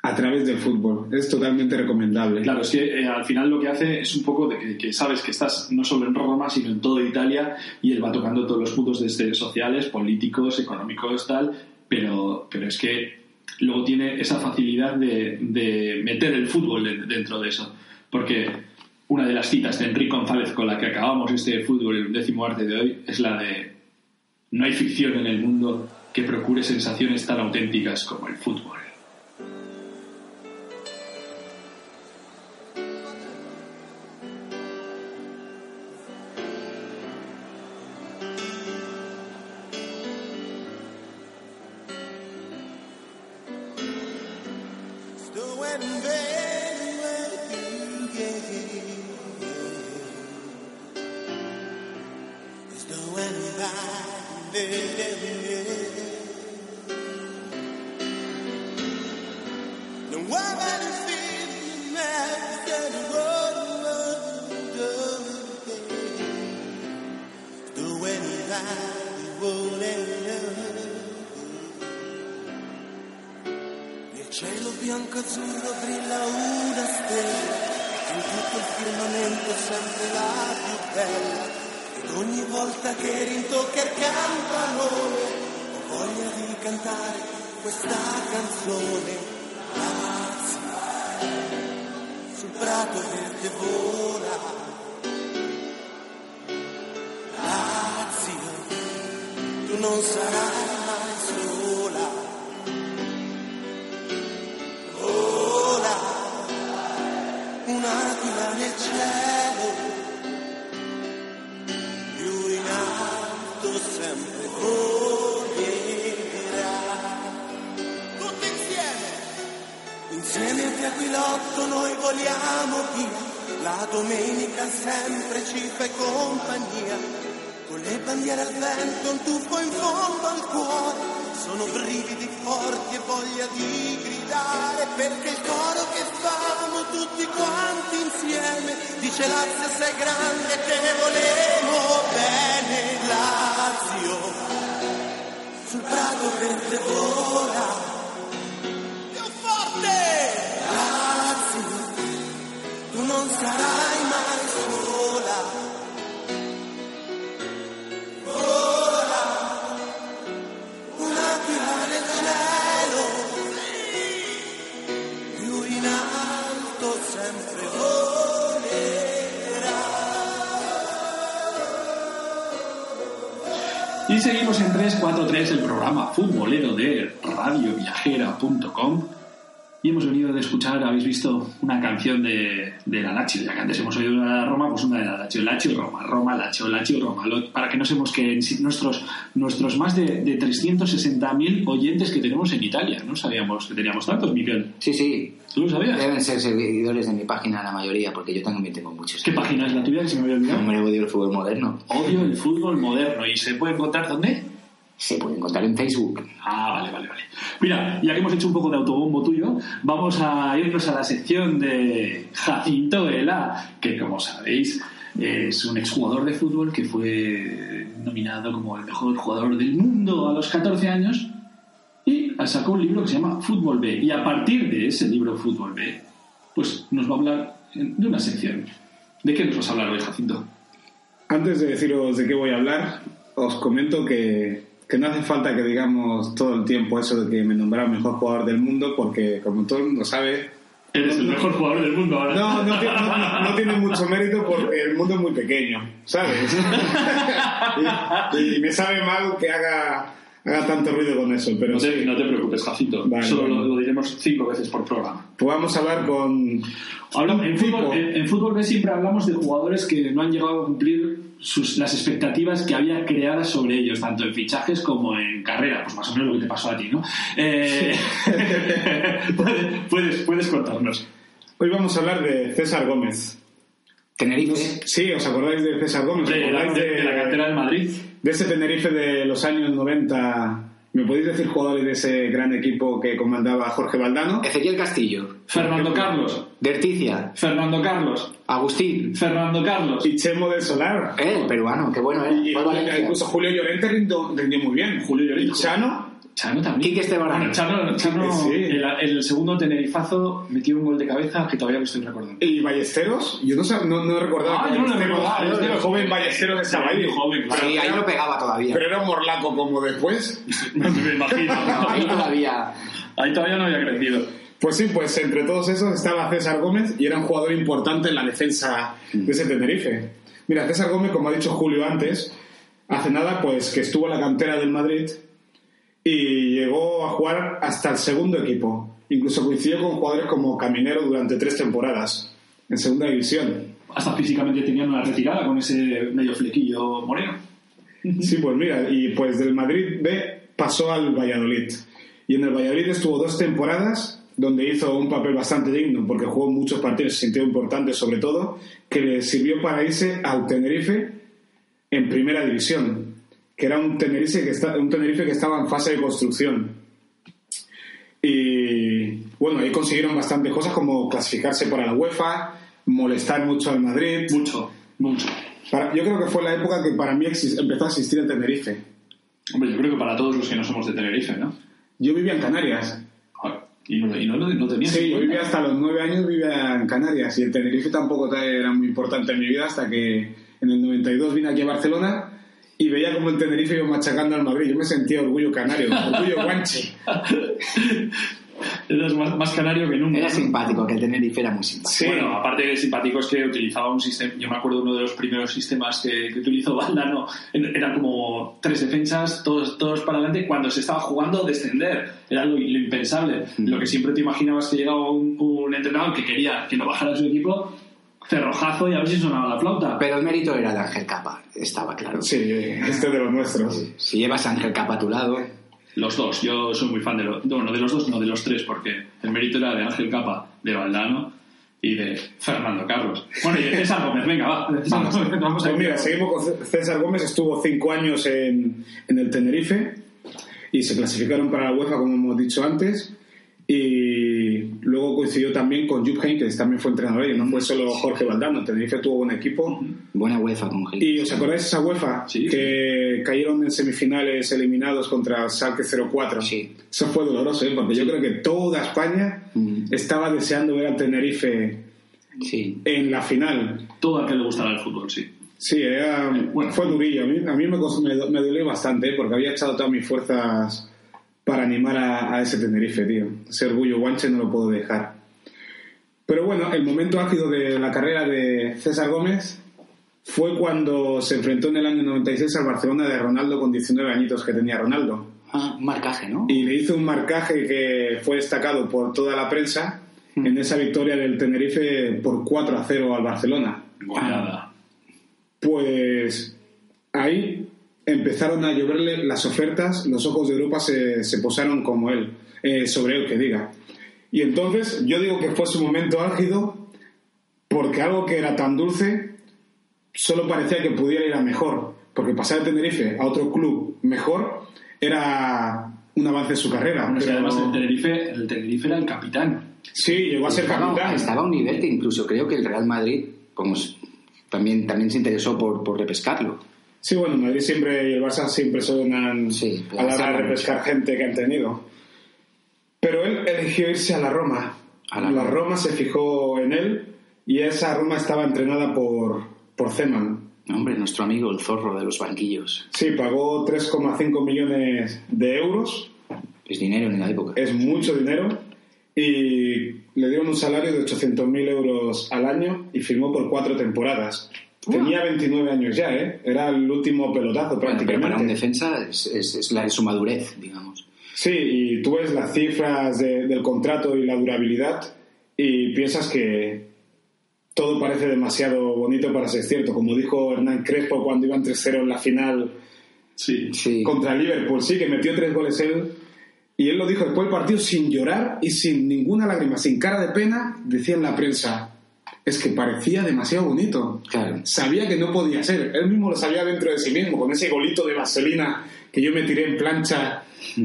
Speaker 4: a través del fútbol. Es totalmente recomendable.
Speaker 2: Claro, es que eh, al final lo que hace es un poco de que, sabes que estás no solo en Roma, sino en toda Italia y él va tocando todos los puntos desde sociales, políticos, económicos, tal, pero, pero es que luego tiene esa facilidad de, meter el fútbol de- dentro de eso. Porque una de las citas de Enrique González con la que acabamos este fútbol, el décimo arte de hoy, es la de no hay ficción en el mundo que procure sensaciones tan auténticas como el fútbol.
Speaker 6: Perché il coro che famo tutti quanti insieme dice Lazio sei grande te volemo bene Lazio sul prato verde vola. Più forte! Lazio tu non sarai
Speaker 2: seguimos en 343, el programa futbolero de radioviajera.com. Y hemos venido de escuchar, habéis visto, una canción de, de la Lazio, ya que antes hemos oído una de Roma, pues una de la Lazio, Lazio, Roma, Roma, Lazio, Lazio, Roma, Lo- para que no seamos que en sí- nuestros, nuestros más de, de 360.000 oyentes que tenemos en Italia, no sabíamos que teníamos tantos, Miguel.
Speaker 3: Sí, sí.
Speaker 2: ¿Tú lo sabías?
Speaker 3: Deben ser seguidores de mi página la mayoría, porque yo también tengo muchos.
Speaker 2: ¿Qué página es la tuya que se me había olvidado?
Speaker 3: Hombre, odio el fútbol moderno.
Speaker 2: Odio el fútbol moderno y se puede encontrar dónde?
Speaker 3: Se puede encontrar en Facebook.
Speaker 2: Ah, vale, vale, vale. Mira, ya que hemos hecho un poco de autobombo tuyo, vamos a irnos a la sección de Jacinto Vela, que como sabéis es un exjugador de fútbol que fue nominado como el mejor jugador del mundo a los 14 años y sacó un libro que se llama Fútbol B. Y a partir de ese libro Fútbol B, pues nos va a hablar de una sección. ¿De qué nos vas a hablar hoy, Jacinto?
Speaker 4: Antes de deciros de qué voy a hablar, os comento que, que no hace falta que digamos todo el tiempo eso de que me nombraron mejor jugador del mundo, porque como todo el mundo sabe,
Speaker 2: Eres el mejor jugador del mundo ahora.
Speaker 4: no, no, tiene- no- no tiene mucho mérito porque el mundo es muy pequeño, ¿sabes? y, y me sabe mal que haga, haga tanto ruido con eso, pero
Speaker 2: No te,
Speaker 4: sí.
Speaker 2: no te preocupes, Jacinto.
Speaker 4: Vale,
Speaker 2: Solo
Speaker 4: vale.
Speaker 2: Lo, lo diremos cinco veces por programa.
Speaker 4: Pues vamos a hablar con...
Speaker 2: En, fútbol, en, en fútbol B siempre hablamos de jugadores que no han llegado a cumplir sus, las expectativas que había creadas sobre ellos, tanto en fichajes como en carrera. Pues más o menos lo que te pasó a ti, ¿no? Eh, puedes, puedes, puedes contarnos.
Speaker 4: Hoy vamos a hablar de César Gómez.
Speaker 3: Tenerife.
Speaker 4: Sí, ¿os acordáis de César Gómez? ¿Os
Speaker 2: De, la,
Speaker 4: acordáis
Speaker 2: de- de la cantera del Madrid.
Speaker 4: de ese Tenerife de los años 90? ¿Me podéis decir jugadores de ese gran equipo que comandaba Jorge Valdano?
Speaker 3: Ezequiel Castillo.
Speaker 2: Fernando Carlos.
Speaker 3: Derticia.
Speaker 2: Fernando Carlos.
Speaker 3: Agustín.
Speaker 2: Fernando Carlos.
Speaker 4: Y Chemo del Solar.
Speaker 3: Eh, el peruano, qué bueno, ¿eh?
Speaker 4: Y incluso Julio Llorente rindió, rindió muy bien.
Speaker 2: Julio Llorente.
Speaker 4: Y Chano,
Speaker 2: Chano también.
Speaker 3: Quique Esteban.
Speaker 2: Bueno, Chano, Chano
Speaker 4: Sí.
Speaker 2: el, el segundo tenerifazo metió un gol de cabeza que todavía lo estoy recordando.
Speaker 4: y Ballesteros. Yo no, sab- no, no recordaba
Speaker 2: Ah, yo no lo recordaba,
Speaker 4: el
Speaker 2: Ballesteros.
Speaker 4: joven Ballesteros estaba ahí.
Speaker 2: Joven, claro.
Speaker 3: Sí, ahí no pegaba todavía.
Speaker 4: Pero era morlaco como después.
Speaker 2: Me imagino.
Speaker 3: Ahí todavía.
Speaker 2: Ahí todavía no había crecido.
Speaker 4: Pues sí, pues entre todos esos estaba César Gómez y era un jugador importante en la defensa de ese Tenerife. Mira, César Gómez, como ha dicho Julio antes, hace nada pues que estuvo en la cantera del Madrid y llegó a jugar hasta el segundo equipo. Incluso coincidió con jugadores como Caminero durante tres temporadas en segunda división.
Speaker 2: Hasta físicamente tenían una retirada con ese medio flequillo moreno.
Speaker 4: Sí, pues mira, y pues del Madrid B pasó al Valladolid. Y en el Valladolid estuvo dos temporadas donde hizo un papel bastante digno, porque jugó muchos partidos, se sintió importante sobre todo, que le sirvió para irse al Tenerife en primera división, que era un Tenerife que, está, un Tenerife que estaba en fase de construcción. Y bueno, ahí consiguieron bastantes cosas como clasificarse para la UEFA, molestar mucho al Madrid.
Speaker 2: Mucho, mucho.
Speaker 4: Para- yo creo que fue la época que para mí empezó a existir el Tenerife.
Speaker 2: Hombre, yo creo que para todos los que no somos de Tenerife, ¿no?
Speaker 4: Yo vivía en Canarias.
Speaker 2: Ah, Y no, y no, no tenías
Speaker 4: Sí, yo vivía hasta los nueve años, vivía en Canarias y el Tenerife tampoco era muy importante en mi vida hasta que en el 92 vine aquí a Barcelona y veía como el Tenerife iba machacando al Madrid. Yo me sentía orgullo canario, orgullo guanche.
Speaker 2: Eras más, más canario que nunca.
Speaker 3: Era simpático, que el Tenerife era muy simpático.
Speaker 4: Sí.
Speaker 2: Bueno, aparte de simpáticos que utilizaba un sistema, yo me acuerdo uno de los primeros sistemas que, que utilizó Valdano, eran como tres defensas, todos, todos para adelante, cuando se estaba jugando descender, era lo, lo impensable. Lo que siempre te imaginabas que llegaba un, un entrenador que quería que no bajara su equipo, cerrojazo y a ver si sonaba la flauta.
Speaker 3: Pero el mérito era de Ángel Capa, estaba claro.
Speaker 4: Sí, este de los nuestros.
Speaker 3: Si llevas a Ángel Capa a tu lado,
Speaker 2: Los dos, yo soy muy fan de los, bueno, de los dos, no de los tres, porque el mérito era de Ángel Capa, de Valdano y de Fernando Carlos. Bueno, y de César Gómez, venga, va. vamos a
Speaker 4: Pues mira, seguimos con César Gómez, estuvo cinco años en, en el Tenerife y se clasificaron para la UEFA, como hemos dicho antes. Y luego coincidió también con Jupp Heynckes, también fue entrenador y no fue solo Jorge Valdano. Tenerife tuvo un equipo.
Speaker 3: buena UEFA con.
Speaker 4: ¿Y os acordáis de esa UEFA?
Speaker 2: Sí.
Speaker 4: Que cayeron en semifinales eliminados contra el Schalke 04.
Speaker 3: Sí.
Speaker 4: Eso fue doloroso, ¿eh? porque yo creo que toda España
Speaker 3: Mm.
Speaker 4: estaba deseando ver al Tenerife
Speaker 3: Sí.
Speaker 4: en la final.
Speaker 2: Todo aquel que le gustará el fútbol, sí.
Speaker 4: Sí, era-
Speaker 2: Bueno.
Speaker 4: fue durillo. A mí, a mí me, me, me dolió bastante ¿eh? porque había echado todas mis fuerzas para animar a, a ese Tenerife, tío. Ese orgullo guanche no lo puedo dejar. Pero bueno, el momento álgido de la carrera de César Gómez fue cuando se enfrentó en el año 96 al Barcelona de Ronaldo con 19 añitos que tenía Ronaldo.
Speaker 3: Ah, un marcaje, ¿no?
Speaker 4: Y le hizo un marcaje que fue destacado por toda la prensa en esa victoria del Tenerife por 4 a 0 al Barcelona. Pues ahí empezaron a lloverle las ofertas, los ojos de Europa se, se posaron como él, eh, sobre él, que diga. Y entonces yo digo que fue su momento álgido porque algo que era tan dulce solo parecía que pudiera ir a mejor, porque pasar de Tenerife a otro club mejor era un avance en su carrera.
Speaker 2: Bueno,
Speaker 4: pero-
Speaker 2: además el Tenerife, el Tenerife era el capitán.
Speaker 4: Sí, llegó a ser
Speaker 3: estaba,
Speaker 4: capitán.
Speaker 3: estaba a un nivel que incluso creo que el Real Madrid como también, también se interesó por, por repescarlo.
Speaker 4: Sí, bueno, Madrid siempre y el Barça siempre suenan
Speaker 3: Sí,
Speaker 4: a la hora de repescar gente que han tenido. Pero él eligió irse a la Roma.
Speaker 3: A la
Speaker 4: la
Speaker 3: Roma.
Speaker 4: Roma se fijó en él y esa Roma estaba entrenada por, por Zeman.
Speaker 3: Hombre, nuestro amigo el zorro de los banquillos.
Speaker 4: Sí, pagó 3,5 millones de euros,
Speaker 3: Es dinero en la época.
Speaker 4: es mucho dinero, y le dieron un salario de 800.000 euros al año y firmó por cuatro temporadas. Tenía 29 años ya, ¿eh? Era el último pelotazo
Speaker 3: Bueno, pero
Speaker 4: prácticamente.
Speaker 3: para un defensa es, es- es la su madurez, digamos.
Speaker 4: Sí, y tú ves las cifras de- del contrato y la durabilidad y piensas que todo parece demasiado bonito para ser cierto. Como dijo Hernán Crespo cuando iban 3-0 en la final
Speaker 2: Sí.
Speaker 3: Sí.
Speaker 4: contra Liverpool, sí, que metió tres goles él. Y él lo dijo después del partido sin llorar y sin ninguna lágrima, sin cara de pena, decía en la prensa, es que parecía demasiado bonito.
Speaker 3: Claro.
Speaker 4: Sabía que no podía ser. Él mismo lo sabía dentro de sí mismo, con ese golito de vaselina que yo me tiré en plancha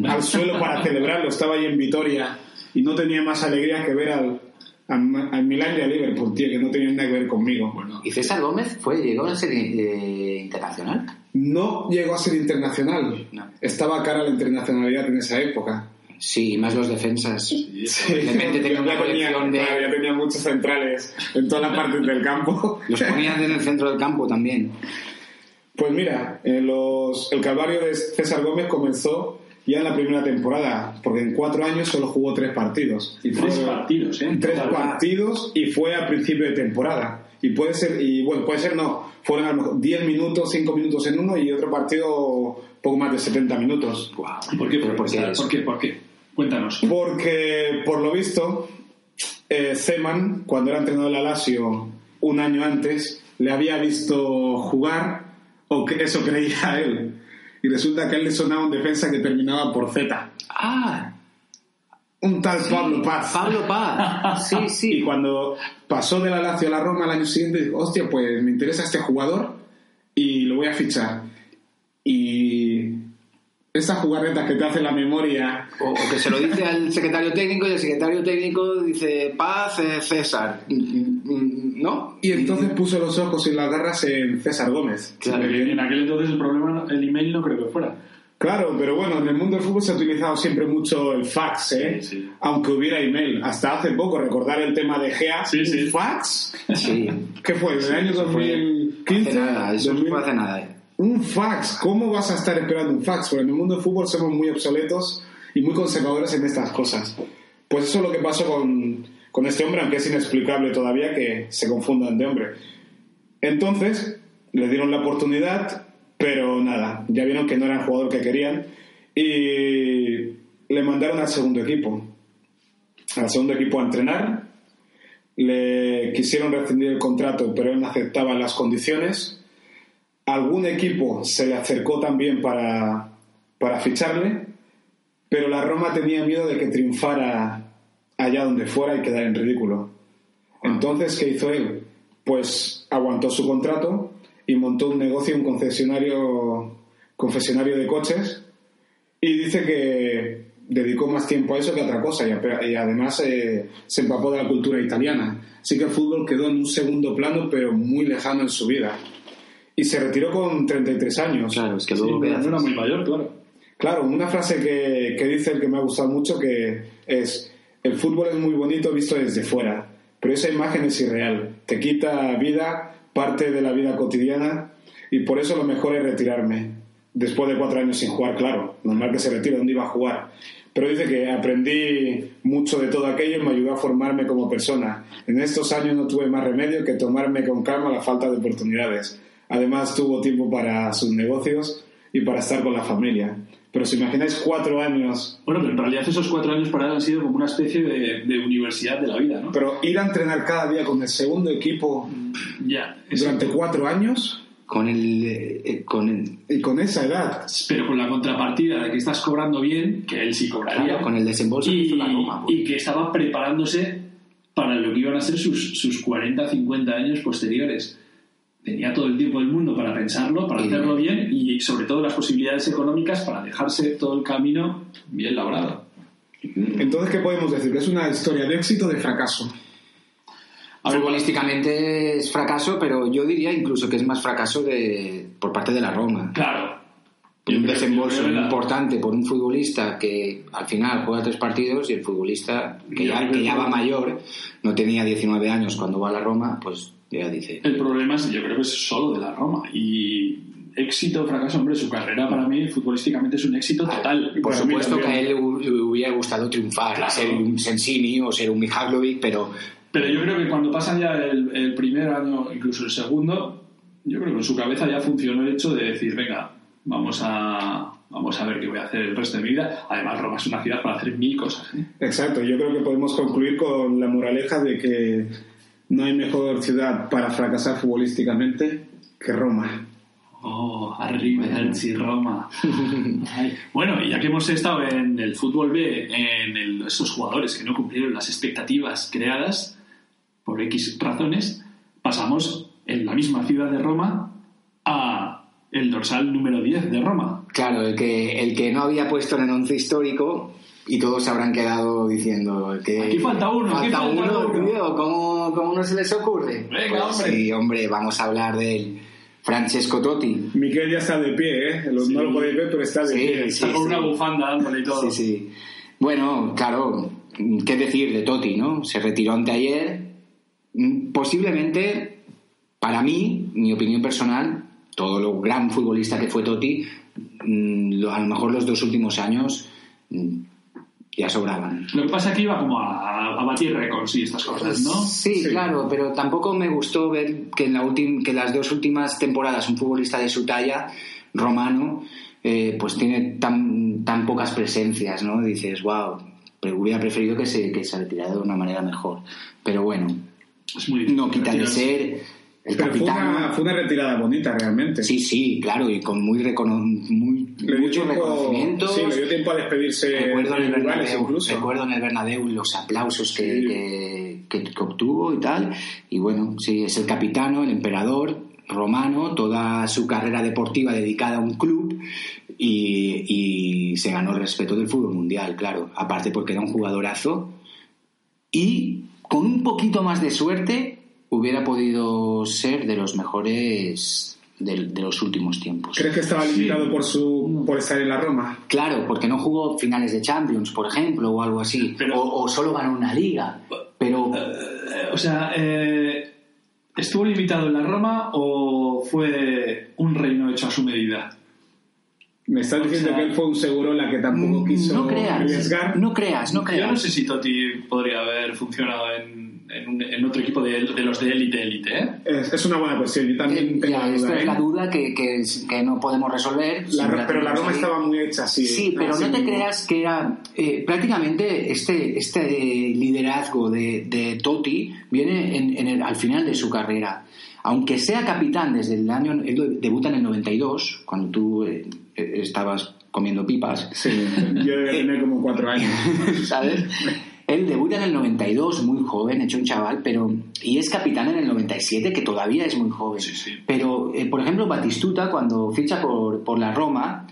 Speaker 4: al suelo para celebrarlo. Estaba ahí en Vitoria y no tenía más alegría que ver al, al, al Milán y al Liverpool, tío, que no tenían nada que ver conmigo.
Speaker 3: ¿Y César Gómez fue, llegó a ser eh, internacional?
Speaker 4: No llegó a ser internacional.
Speaker 3: No.
Speaker 4: Estaba cara a la internacionalidad en esa época.
Speaker 3: Sí, más los defensas.
Speaker 4: Sí,
Speaker 3: De repente tenía una colección de-
Speaker 4: claro, ya tenía muchos centrales en todas las partes del campo.
Speaker 3: Los ponían en el centro del campo también.
Speaker 4: Pues mira, eh, los- el calvario de César Gómez comenzó ya en la primera temporada, porque en cuatro años solo jugó tres partidos. Y
Speaker 2: Tres
Speaker 4: fue-
Speaker 2: partidos, ¿eh?
Speaker 4: Tres
Speaker 2: Total.
Speaker 4: partidos y fue a principio de temporada. Y puede ser, y bueno, puede ser no, fueron a lo mejor 10 minutos, 5 minutos en uno y otro partido poco más de 70 minutos.
Speaker 2: ¿Y ¿Por qué?
Speaker 3: ¿por qué
Speaker 2: ¿Por,
Speaker 3: eso?
Speaker 2: qué? ¿Por qué? Cuéntanos.
Speaker 4: Porque, por lo visto, eh, Zeman, cuando era entrenador de la Lazio un año antes, le había visto jugar, o que eso creía él. Y resulta que él le sonaba un defensa que terminaba por Z.
Speaker 3: Ah,
Speaker 4: Un tal Pablo Paz.
Speaker 3: Pablo Paz. Sí,
Speaker 4: Y
Speaker 3: sí.
Speaker 4: cuando pasó de la Lazio a la Roma al año siguiente, dijo, hostia, pues me interesa este jugador y lo voy a fichar. Y esas jugarretas que te hace la memoria
Speaker 3: O, o que se lo dice al secretario técnico y el secretario técnico dice Paz eh, César. ¿No?
Speaker 4: Y entonces puso los ojos y las garras en César Gómez.
Speaker 3: Claro.
Speaker 2: En aquel entonces el problema, el email no creo que fuera.
Speaker 4: Claro, pero bueno, en el mundo del fútbol se ha utilizado siempre mucho el fax, ¿eh?
Speaker 2: Sí, sí.
Speaker 4: Aunque hubiera email. Hasta hace poco, recordar el tema de GEA.
Speaker 2: Sí, sí.
Speaker 4: ¿Un fax?
Speaker 3: Sí.
Speaker 4: ¿Qué fue? ¿Del año
Speaker 3: Eso fue-
Speaker 4: 2015?
Speaker 3: Hace nada, eso no
Speaker 4: 2000.
Speaker 3: fue hace nada.
Speaker 4: Un fax. ¿Cómo vas a estar esperando un fax? Porque en el mundo del fútbol somos muy obsoletos y muy conservadores en estas cosas. Pues eso es lo que pasó con, con este hombre, aunque es inexplicable todavía que se confundan de hombre. Entonces, le dieron la oportunidad, pero nada, ya vieron que no era el jugador que querían y le mandaron al segundo equipo. Al segundo equipo a entrenar. Le quisieron rescindir el contrato, pero él no aceptaba las condiciones. Algún equipo se le acercó también para, para ficharle, pero la Roma tenía miedo de que triunfara allá donde fuera y quedar en ridículo. Entonces, ¿qué hizo él? Pues aguantó su contrato y montó un negocio, un concesionario, concesionario de coches y dice que dedicó más tiempo a eso que a otra cosa y, además eh, se empapó de la cultura italiana. Así que el fútbol quedó en un segundo plano, pero muy lejano en su vida. Y se retiró con 33 años.
Speaker 3: Claro, es que
Speaker 2: Sí,
Speaker 3: ¿qué
Speaker 2: no era
Speaker 3: haces?
Speaker 2: muy mayor, claro.
Speaker 4: Claro, una frase que, que dice el que me ha gustado mucho que es el fútbol es muy bonito visto desde fuera, pero esa imagen es irreal, te quita vida, parte de la vida cotidiana y por eso lo mejor es retirarme. Después de cuatro años sin jugar, claro, normal que se retire, ¿dónde iba a jugar? Pero dice que aprendí mucho de todo aquello y me ayudó a formarme como persona. En estos años no tuve más remedio que tomarme con calma la falta de oportunidades. Además tuvo tiempo para sus negocios y para estar con la familia. Pero si imagináis cuatro años,
Speaker 2: Bueno, pero en realidad esos cuatro años para él han sido como una especie de, de universidad de la vida, ¿no?
Speaker 4: pero ir a entrenar cada día con el segundo equipo
Speaker 2: ya,
Speaker 4: durante cuatro años
Speaker 3: Con el, eh, eh, con el,
Speaker 4: y con esa edad.
Speaker 2: Pero con la contrapartida de que estás cobrando bien, que él sí cobraría.
Speaker 3: claro, con el desembolso que
Speaker 2: y,
Speaker 3: hizo la Roma. pues.
Speaker 2: y que estaba preparándose para lo que iban a ser sus, sus 40, 50 años posteriores. Tenía todo el tiempo del mundo para pensarlo, para
Speaker 3: Y-
Speaker 2: hacerlo bien y sobre todo las posibilidades económicas para dejarse todo el camino bien labrado.
Speaker 4: Entonces, ¿qué podemos decir? ¿Que es una historia de éxito o de fracaso?
Speaker 2: A ver,
Speaker 3: Futbolísticamente es fracaso, pero yo diría incluso que es más fracaso de, por parte de la Roma.
Speaker 2: Claro.
Speaker 3: un
Speaker 2: Yo
Speaker 3: desembolso importante por un futbolista que al final juega tres partidos y el futbolista que ya, que- ya va mayor, no tenía 19 años cuando va a la Roma, pues ya dice.
Speaker 2: El problema es, yo creo que es solo de la Roma. Y éxito o fracaso, hombre, su carrera para mí futbolísticamente es un éxito total.
Speaker 3: Por supuesto que a él hubiera gustado triunfar,
Speaker 2: Claro.
Speaker 3: ser un Sensini o ser un Mihajlovic, pero
Speaker 2: Pero yo creo que cuando pasan ya el, el primer año, incluso el segundo, yo creo que en su cabeza ya funcionó el hecho de decir, venga, vamos a, vamos a ver qué voy a hacer el resto de mi vida. Además, Roma es una ciudad para hacer mil cosas. ¿eh?
Speaker 4: Exacto, yo creo que podemos concluir con la moraleja de que no hay mejor ciudad para fracasar futbolísticamente que Roma.
Speaker 2: Oh, arriba el Roma. Bueno, y ya que hemos estado en el fútbol B, en el- esos jugadores que no cumplieron las expectativas creadas por X razones, pasamos en la misma ciudad de Roma a el dorsal número 10 de Roma.
Speaker 3: claro, el que, el que no había puesto en el once histórico y todos se habrán quedado diciendo que
Speaker 2: Aquí falta uno, aquí
Speaker 3: falta
Speaker 2: falta
Speaker 3: uno,
Speaker 2: uno.
Speaker 3: tío, ¿cómo, cómo no se les ocurre?
Speaker 2: Venga,
Speaker 3: Pues
Speaker 2: hombre.
Speaker 3: Sí, hombre, vamos a hablar del Francesco Totti.
Speaker 4: Miquel ya está de pie, ¿eh?
Speaker 2: Sí.
Speaker 4: No lo podéis ver, pero está de
Speaker 3: Sí,
Speaker 4: pie.
Speaker 3: sí.
Speaker 2: Está con una bufanda dándole y todo.
Speaker 3: Sí, sí. Bueno, claro, ¿qué decir de Totti, no? Se retiró anteayer. Mm, Posiblemente, para mí, mi opinión personal, todo lo gran futbolista que fue Totti, mm, a lo mejor los dos últimos años mm, ya sobraban.
Speaker 2: Lo que pasa es que iba como a, a batir récords y estas cosas, ¿no?
Speaker 3: Sí,
Speaker 4: Sí.
Speaker 3: claro, pero tampoco me gustó ver que en la ultim- que las dos últimas temporadas un futbolista de su talla, romano, eh, pues tiene tan, tan pocas presencias, ¿no? Dices, wow, pero hubiera preferido que se, que se retirara de una manera mejor. Pero bueno,
Speaker 2: Es muy difícil.
Speaker 3: no quita de ser el
Speaker 4: Pero fue
Speaker 3: capitán.
Speaker 4: una, fue una retirada bonita, realmente.
Speaker 3: Sí, sí, claro, y con muy, recono- muy
Speaker 4: Le dio
Speaker 3: muchos
Speaker 4: tiempo-
Speaker 3: reconocimientos.
Speaker 4: Sí, le dio tiempo a despedirse
Speaker 3: Recuerdo en, el Bernabéu,
Speaker 4: incluso.
Speaker 3: recuerdo en el Bernabéu los aplausos que,
Speaker 4: Sí.
Speaker 3: que, que- que obtuvo y tal. Y bueno, sí, es el capitano, el emperador romano, toda su carrera deportiva dedicada a un club y, y se ganó el respeto del fútbol mundial, claro. Aparte porque era un jugadorazo y con un poquito más de suerte hubiera podido ser de los mejores de, de los últimos tiempos.
Speaker 4: ¿Crees que estaba limitado por su por estar en la Roma?
Speaker 3: Claro, porque no jugó finales de Champions, por ejemplo, o algo así.
Speaker 2: Pero-
Speaker 3: o, o solo ganó una liga. Pero
Speaker 2: Eh, o sea, eh, ¿estuvo limitado en la Roma o fue un reino hecho a su medida?
Speaker 4: Me estás diciendo
Speaker 2: sea,
Speaker 4: que él fue un seguro la que tampoco quiso
Speaker 3: Mm, no creas,
Speaker 4: arriesgar.
Speaker 3: no creas, no
Speaker 2: Yo
Speaker 3: creas.
Speaker 2: no sé si Totti podría haber funcionado en, en un- en otro equipo de, de los de élite, élite, ¿eh?
Speaker 4: Es, es una buena cuestión. Yo también
Speaker 3: Eh,
Speaker 4: tengo
Speaker 3: ya,
Speaker 4: la
Speaker 3: esta
Speaker 4: duda.
Speaker 3: es
Speaker 4: ¿eh?
Speaker 3: la duda que, que, que no podemos resolver.
Speaker 4: La-
Speaker 3: Siempre
Speaker 4: pero la Roma
Speaker 3: ahí.
Speaker 4: estaba muy hecha así.
Speaker 3: Sí, pero no te creas que era eh, prácticamente este, este liderazgo de, de Totti viene en, en el- al final de su carrera. Aunque sea capitán desde el año, él debuta en el 92, cuando tú eh, eh, estabas comiendo pipas,
Speaker 4: Sí, yo debía tener como cuatro años.
Speaker 3: ¿sabes? Él debuta en el 92, muy joven, hecho un chaval, pero y es capitán en el 97, que todavía es muy joven.
Speaker 2: Sí, sí.
Speaker 3: Pero, eh, por ejemplo, Batistuta, cuando ficha por, por la Roma,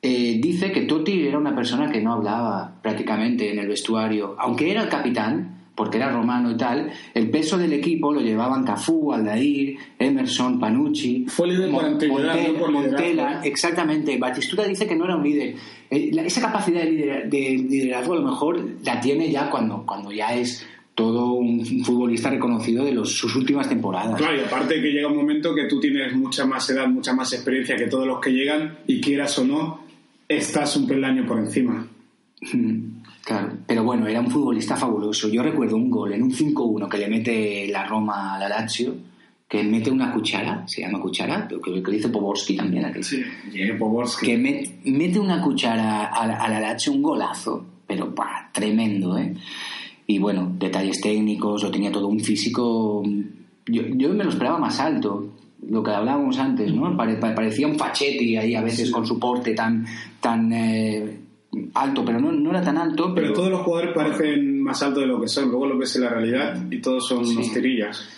Speaker 3: eh, dice que Totti era una persona que no hablaba prácticamente en el vestuario. Aunque era el capitán, porque era romano y tal, el peso del equipo lo llevaban Cafú, Aldair, Emerson, Panucci,
Speaker 4: Fue líder por
Speaker 3: Mon-
Speaker 4: antigüedad,
Speaker 3: Montella-
Speaker 4: no por.
Speaker 3: Montella, exactamente. Batistuta dice que no era un líder. Eh, esa capacidad de, lider- de liderazgo a lo mejor la tiene ya cuando, cuando ya es todo un futbolista reconocido de los, sus últimas temporadas.
Speaker 4: Claro, y aparte que llega un momento que tú tienes mucha más edad, mucha más experiencia que todos los que llegan y quieras o no, estás un peldaño por encima.
Speaker 3: Claro, pero bueno, era un futbolista fabuloso. Yo recuerdo un gol en un 5-1 que le mete la Roma a la Lazio, que mete una cuchara, se llama cuchara, que, que lo hizo Poborski también, aquel.
Speaker 2: Sí.
Speaker 4: Poborski.
Speaker 3: que met- mete una cuchara a la, a la Lazio, un golazo, pero bah, tremendo, ¿eh? Y bueno, detalles técnicos, lo tenía todo un físico. Yo, yo me lo esperaba más alto, lo que hablábamos antes, ¿no? Pare- pare- parecía un fachetti ahí a veces con su porte tan, tan eh, alto, pero no, no era tan alto.
Speaker 4: Pero todos los jugadores parecen más altos de lo que son. Luego lo ves en la realidad y todos son
Speaker 3: Sí.
Speaker 4: unos tirillas.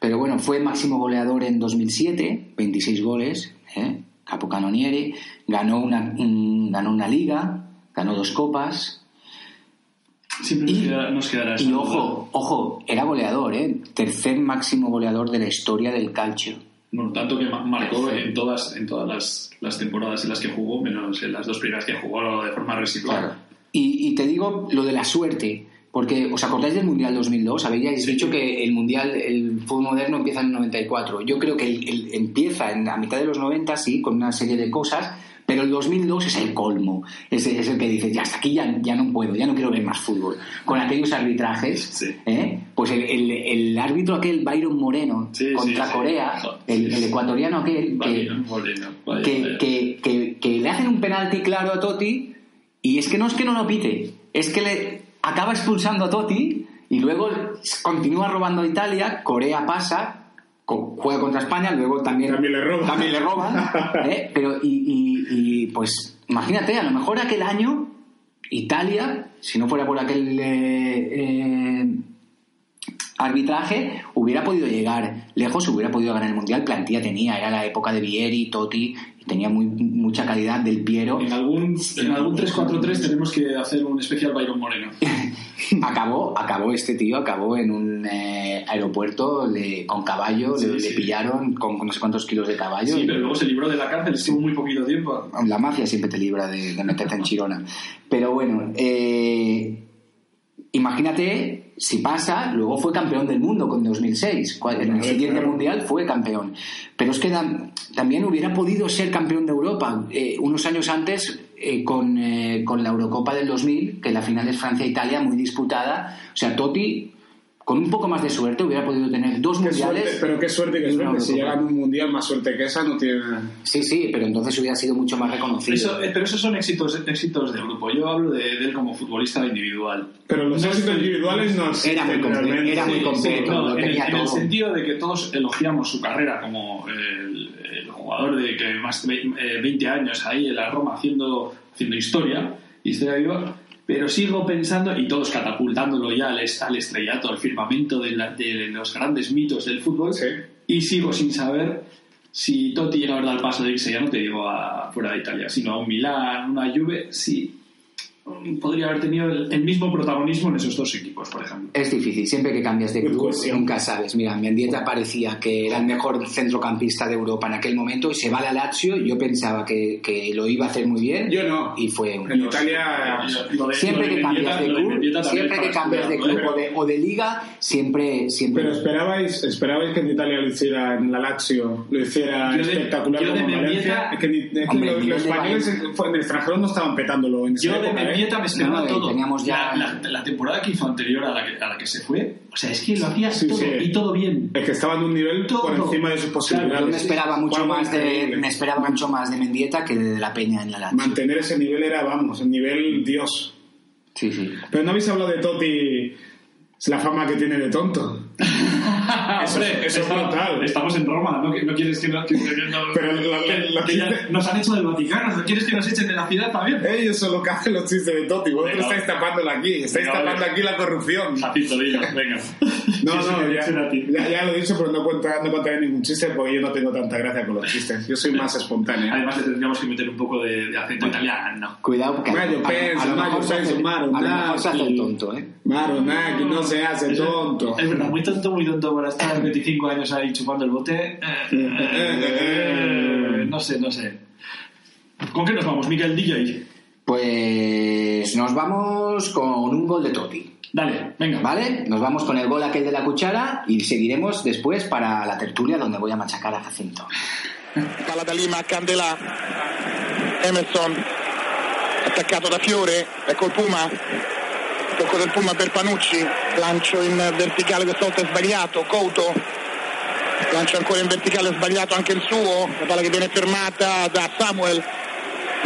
Speaker 3: Pero bueno, fue máximo goleador en 2007, 26 goles, ¿eh? capocannoniere, ganó una, ganó una liga, ganó dos copas.
Speaker 2: Siempre nos,
Speaker 3: Y-
Speaker 2: quedará, nos quedará
Speaker 3: Y
Speaker 2: esa duda.
Speaker 3: ojo, ojo, era goleador, ¿eh? tercer máximo goleador de la historia del calcio.
Speaker 2: Bueno, tanto que ma- marcó en todas, en todas las, las temporadas en las que jugó, menos en las dos primeras que jugó de forma residual.
Speaker 3: Y, y te digo lo de la suerte, porque os acordáis del Mundial 2002, habíais
Speaker 2: Sí.
Speaker 3: dicho que el Mundial, el fútbol moderno empieza en el 94. Yo creo que el- el- empieza en, a mitad de los 90, sí, con una serie de cosas, pero el 2002 es el colmo. Es, es el que dices, ya hasta aquí ya, ya no puedo, ya no quiero ver más fútbol. Con aquellos arbitrajes,
Speaker 2: Sí.
Speaker 3: ¿eh? pues el, el- el árbitro aquel, Byron Moreno,
Speaker 2: Sí,
Speaker 3: contra
Speaker 2: sí.
Speaker 3: Corea, el, ecuatoriano aquel, que,
Speaker 2: Vaya, Moreno, vaya,
Speaker 3: que,
Speaker 2: vaya.
Speaker 3: que- que- que le hacen un penalti claro a Totti y es que no es que no lo pite, es que le acaba expulsando a Totti y luego continúa robando a Italia, Corea pasa, juega contra España, luego también,
Speaker 4: También le roban.
Speaker 3: también le roban, ¿eh? pero y, y- y, pues imagínate, a lo mejor aquel año Italia, si no fuera por aquel eh, eh, arbitraje, hubiera podido llegar lejos, hubiera podido ganar el Mundial, plantilla tenía, era la época de Vieri, Totti, tenía muy, mucha calidad del Piero.
Speaker 2: En algún, en algún 3-4-3 tenemos que hacer un especial Byron Moreno.
Speaker 3: acabó, acabó este tío, acabó en un eh, aeropuerto le- con caballo,
Speaker 2: Sí,
Speaker 3: le, pillaron con, con no sé cuántos kilos de caballo.
Speaker 2: Sí,
Speaker 3: y-
Speaker 2: pero luego se libró de la cárcel, estuvo muy poquito tiempo.
Speaker 3: La mafia siempre te libra de, de meterte en chirona. Pero bueno, eh, imagínate si pasa, luego fue campeón del mundo con 2006. Cua- En el siguiente mundial fue campeón. Pero es que también hubiera podido ser campeón de Europa eh, unos años antes eh, con, eh, con la Eurocopa del 2000, que la final es Francia-Italia, muy disputada. O sea, Totti, con un poco más de suerte, hubiera podido tener dos
Speaker 4: Qué
Speaker 3: mundiales.
Speaker 4: suerte, pero qué suerte, qué suerte. Si llegan a un mundial más suerte que esa, no tiene.
Speaker 3: Sí, sí, pero entonces hubiera sido mucho más reconocido.
Speaker 2: Eso, eh, pero esos son éxitos, éxitos de grupo. Yo hablo de, de él como futbolista individual.
Speaker 4: Pero los
Speaker 2: No
Speaker 4: éxitos individuales no
Speaker 3: Era muy
Speaker 4: existen
Speaker 3: comple-
Speaker 4: realmente.
Speaker 3: era muy completo,
Speaker 2: sí, no, en, el,
Speaker 3: tenía
Speaker 2: en el sentido de que todos elogiamos su carrera como el, el jugador de que más de eh, 20 años ahí en la Roma haciendo, haciendo historia, historia viva, pero sigo pensando, y todos catapultándolo ya al, est- al estrellato, al firmamento de, la- de los grandes mitos del fútbol,
Speaker 4: Sí.
Speaker 2: y sigo sin saber si Totti llega a dar el paso de irse, ya no te digo a fuera de Italia, sino a un Milán, una Juve, sí podría haber tenido el, el mismo protagonismo en esos dos equipos, por ejemplo.
Speaker 3: Es difícil, siempre que cambias de club nunca sabes. Mira, Mendieta parecía que era el mejor centrocampista de Europa en aquel momento y se va a la Lazio. Yo pensaba que, que lo iba a hacer muy bien
Speaker 4: Yo no.
Speaker 3: y fue un...
Speaker 4: En Italia.
Speaker 2: Lo de-
Speaker 3: Siempre
Speaker 2: lo de
Speaker 3: que cambias de club, siempre que cambias de club o de, o de liga, siempre, siempre...
Speaker 4: Pero esperabais, esperabais que en Italia lo hiciera en la Lazio, lo hiciera
Speaker 2: Yo de-
Speaker 4: espectacular
Speaker 2: yo de
Speaker 4: como en Valencia.
Speaker 2: Mendieta-
Speaker 4: Es que, ni- es que
Speaker 3: Hombre,
Speaker 4: los, españoles en, el extranjero no estaban petándolo en
Speaker 2: Yo de
Speaker 4: época, ¿eh?
Speaker 2: Mendieta me esperaba
Speaker 3: No,
Speaker 2: todo.
Speaker 3: teníamos ya-
Speaker 2: La, la- la temporada que hizo anterior a la que, a la que se fue, o sea, es que lo hacía
Speaker 4: Sí,
Speaker 2: todo
Speaker 4: sí.
Speaker 2: y todo bien.
Speaker 4: Es que estaba en un nivel por
Speaker 2: Todo.
Speaker 4: encima de sus posibilidades.
Speaker 3: Yo me esperaba mucho más de me esperaba mucho más de Mendieta que de, la Peña en la Lazio.
Speaker 4: Mantener ese nivel era, vamos, el nivel Dios.
Speaker 3: Sí, sí.
Speaker 4: Pero no habéis hablado de Totti, la fama que tiene de tonto. Eso es- eso es
Speaker 2: estamos,
Speaker 4: brutal.
Speaker 2: estamos en Roma, ¿no, no quieres que, no, que- no-
Speaker 4: Pero la- la-
Speaker 2: que-
Speaker 4: la-
Speaker 2: que ya nos han hecho del Vaticano, ¿no quieres que nos echen de la ciudad también?
Speaker 4: Ellos son los que hacen los chistes de Totti. Vosotros
Speaker 2: Venga,
Speaker 4: estáis tapándola aquí. Estáis
Speaker 2: Venga,
Speaker 4: tapando
Speaker 2: vale.
Speaker 4: aquí la corrupción.
Speaker 2: Jacinto, dilo, venga.
Speaker 4: No, no, ya, ya, ya lo he dicho, pero no, cuenta, no contaré ningún chiste porque yo no tengo tanta gracia con los chistes. Yo soy más espontáneo.
Speaker 2: Además tendríamos que meter un poco de, de acento italiano.
Speaker 3: Cuidado que
Speaker 4: Mayo penso,
Speaker 3: lo
Speaker 4: mayo
Speaker 3: mejor se hace,
Speaker 4: penso, maro,
Speaker 3: a lo mejor se hace tonto, ¿eh?
Speaker 4: Maronaki no se hace tonto.
Speaker 2: Es verdad, muy tonto, muy tonto para estar 25 años ahí chupando el bote. Eh, no sé, no sé. ¿Con qué nos vamos, Miguel DJ?
Speaker 3: Pues nos vamos con un gol de Totti.
Speaker 2: Dale, venga.
Speaker 3: ¿Vale? Nos vamos con el gol aquel de la cuchara y seguiremos después para la tertulia donde voy a machacar a Jacinto.
Speaker 6: Palla da Lima Candela. Emerson. Attaccato da Fiore. Ecco il Puma. Tocco del Puma per Panucci. Lancio in verticale, questa volta è sbagliato. Couto. Lancio ancora in verticale, sbagliato anche il suo. La palla che viene fermata da Samuel.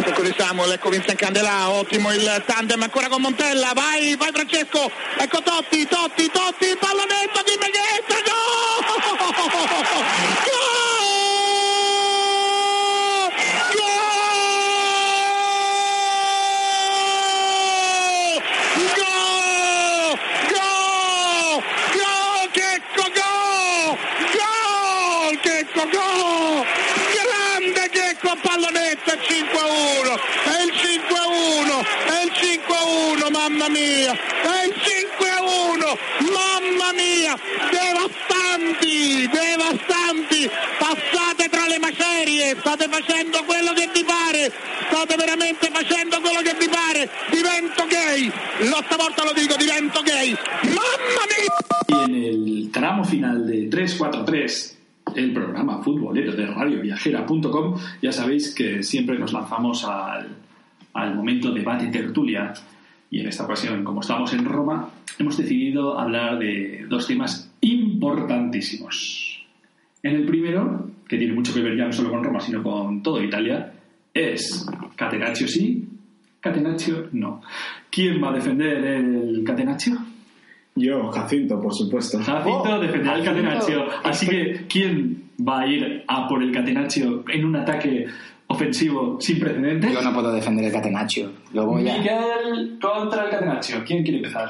Speaker 6: Tocco di Samuel, ecco Vincent Candela, ottimo il tandem ancora con Montella, vai, vai Francesco, ecco Totti, Totti, Totti, palla dentro di Meghetta, Gol! Gol! Mamma mia, è il 5 a 1, mamma mia, devastanti, devastanti, passate tra le macerie, state facendo quello che vi pare, state veramente facendo quello che vi pare, divento gay, l'otta volta lo dico, divento gay, mamma mia!
Speaker 2: En el tramo final de 343, el programa futbolero de radioviajera.com, ya sabéis que siempre nos lanzamos al, al momento debate tertulia. Y en esta ocasión, como estamos en Roma, hemos decidido hablar de dos temas importantísimos. En el primero, que tiene mucho que ver ya no solo con Roma, sino con toda Italia, es Catenaccio sí, Catenaccio no. ¿Quién va a defender el Catenaccio?
Speaker 4: Yo, Jacinto, por supuesto.
Speaker 2: Jacinto
Speaker 3: Oh,
Speaker 2: defenderá el. Catenaccio. Así que, ¿quién va a ir a por el Catenaccio en un ataque ofensivo sin precedentes?
Speaker 3: Yo no puedo defender el Catenaccio. Lo voy a...
Speaker 2: Miguel contra el Catenaccio. ¿Quién quiere empezar?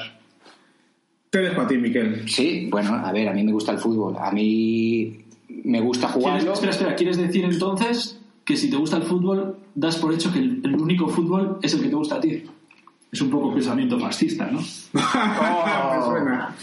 Speaker 4: Te dejo a ti, Miquel.
Speaker 3: Sí, bueno, a ver, a mí me gusta el fútbol. A mí me gusta
Speaker 2: ¿Quieres,
Speaker 3: jugarlo.
Speaker 2: espera, espera. ¿Quieres decir entonces que si te gusta el fútbol, das por hecho que el, el único fútbol es el que te gusta a ti? Es un poco pensamiento fascista, ¿no?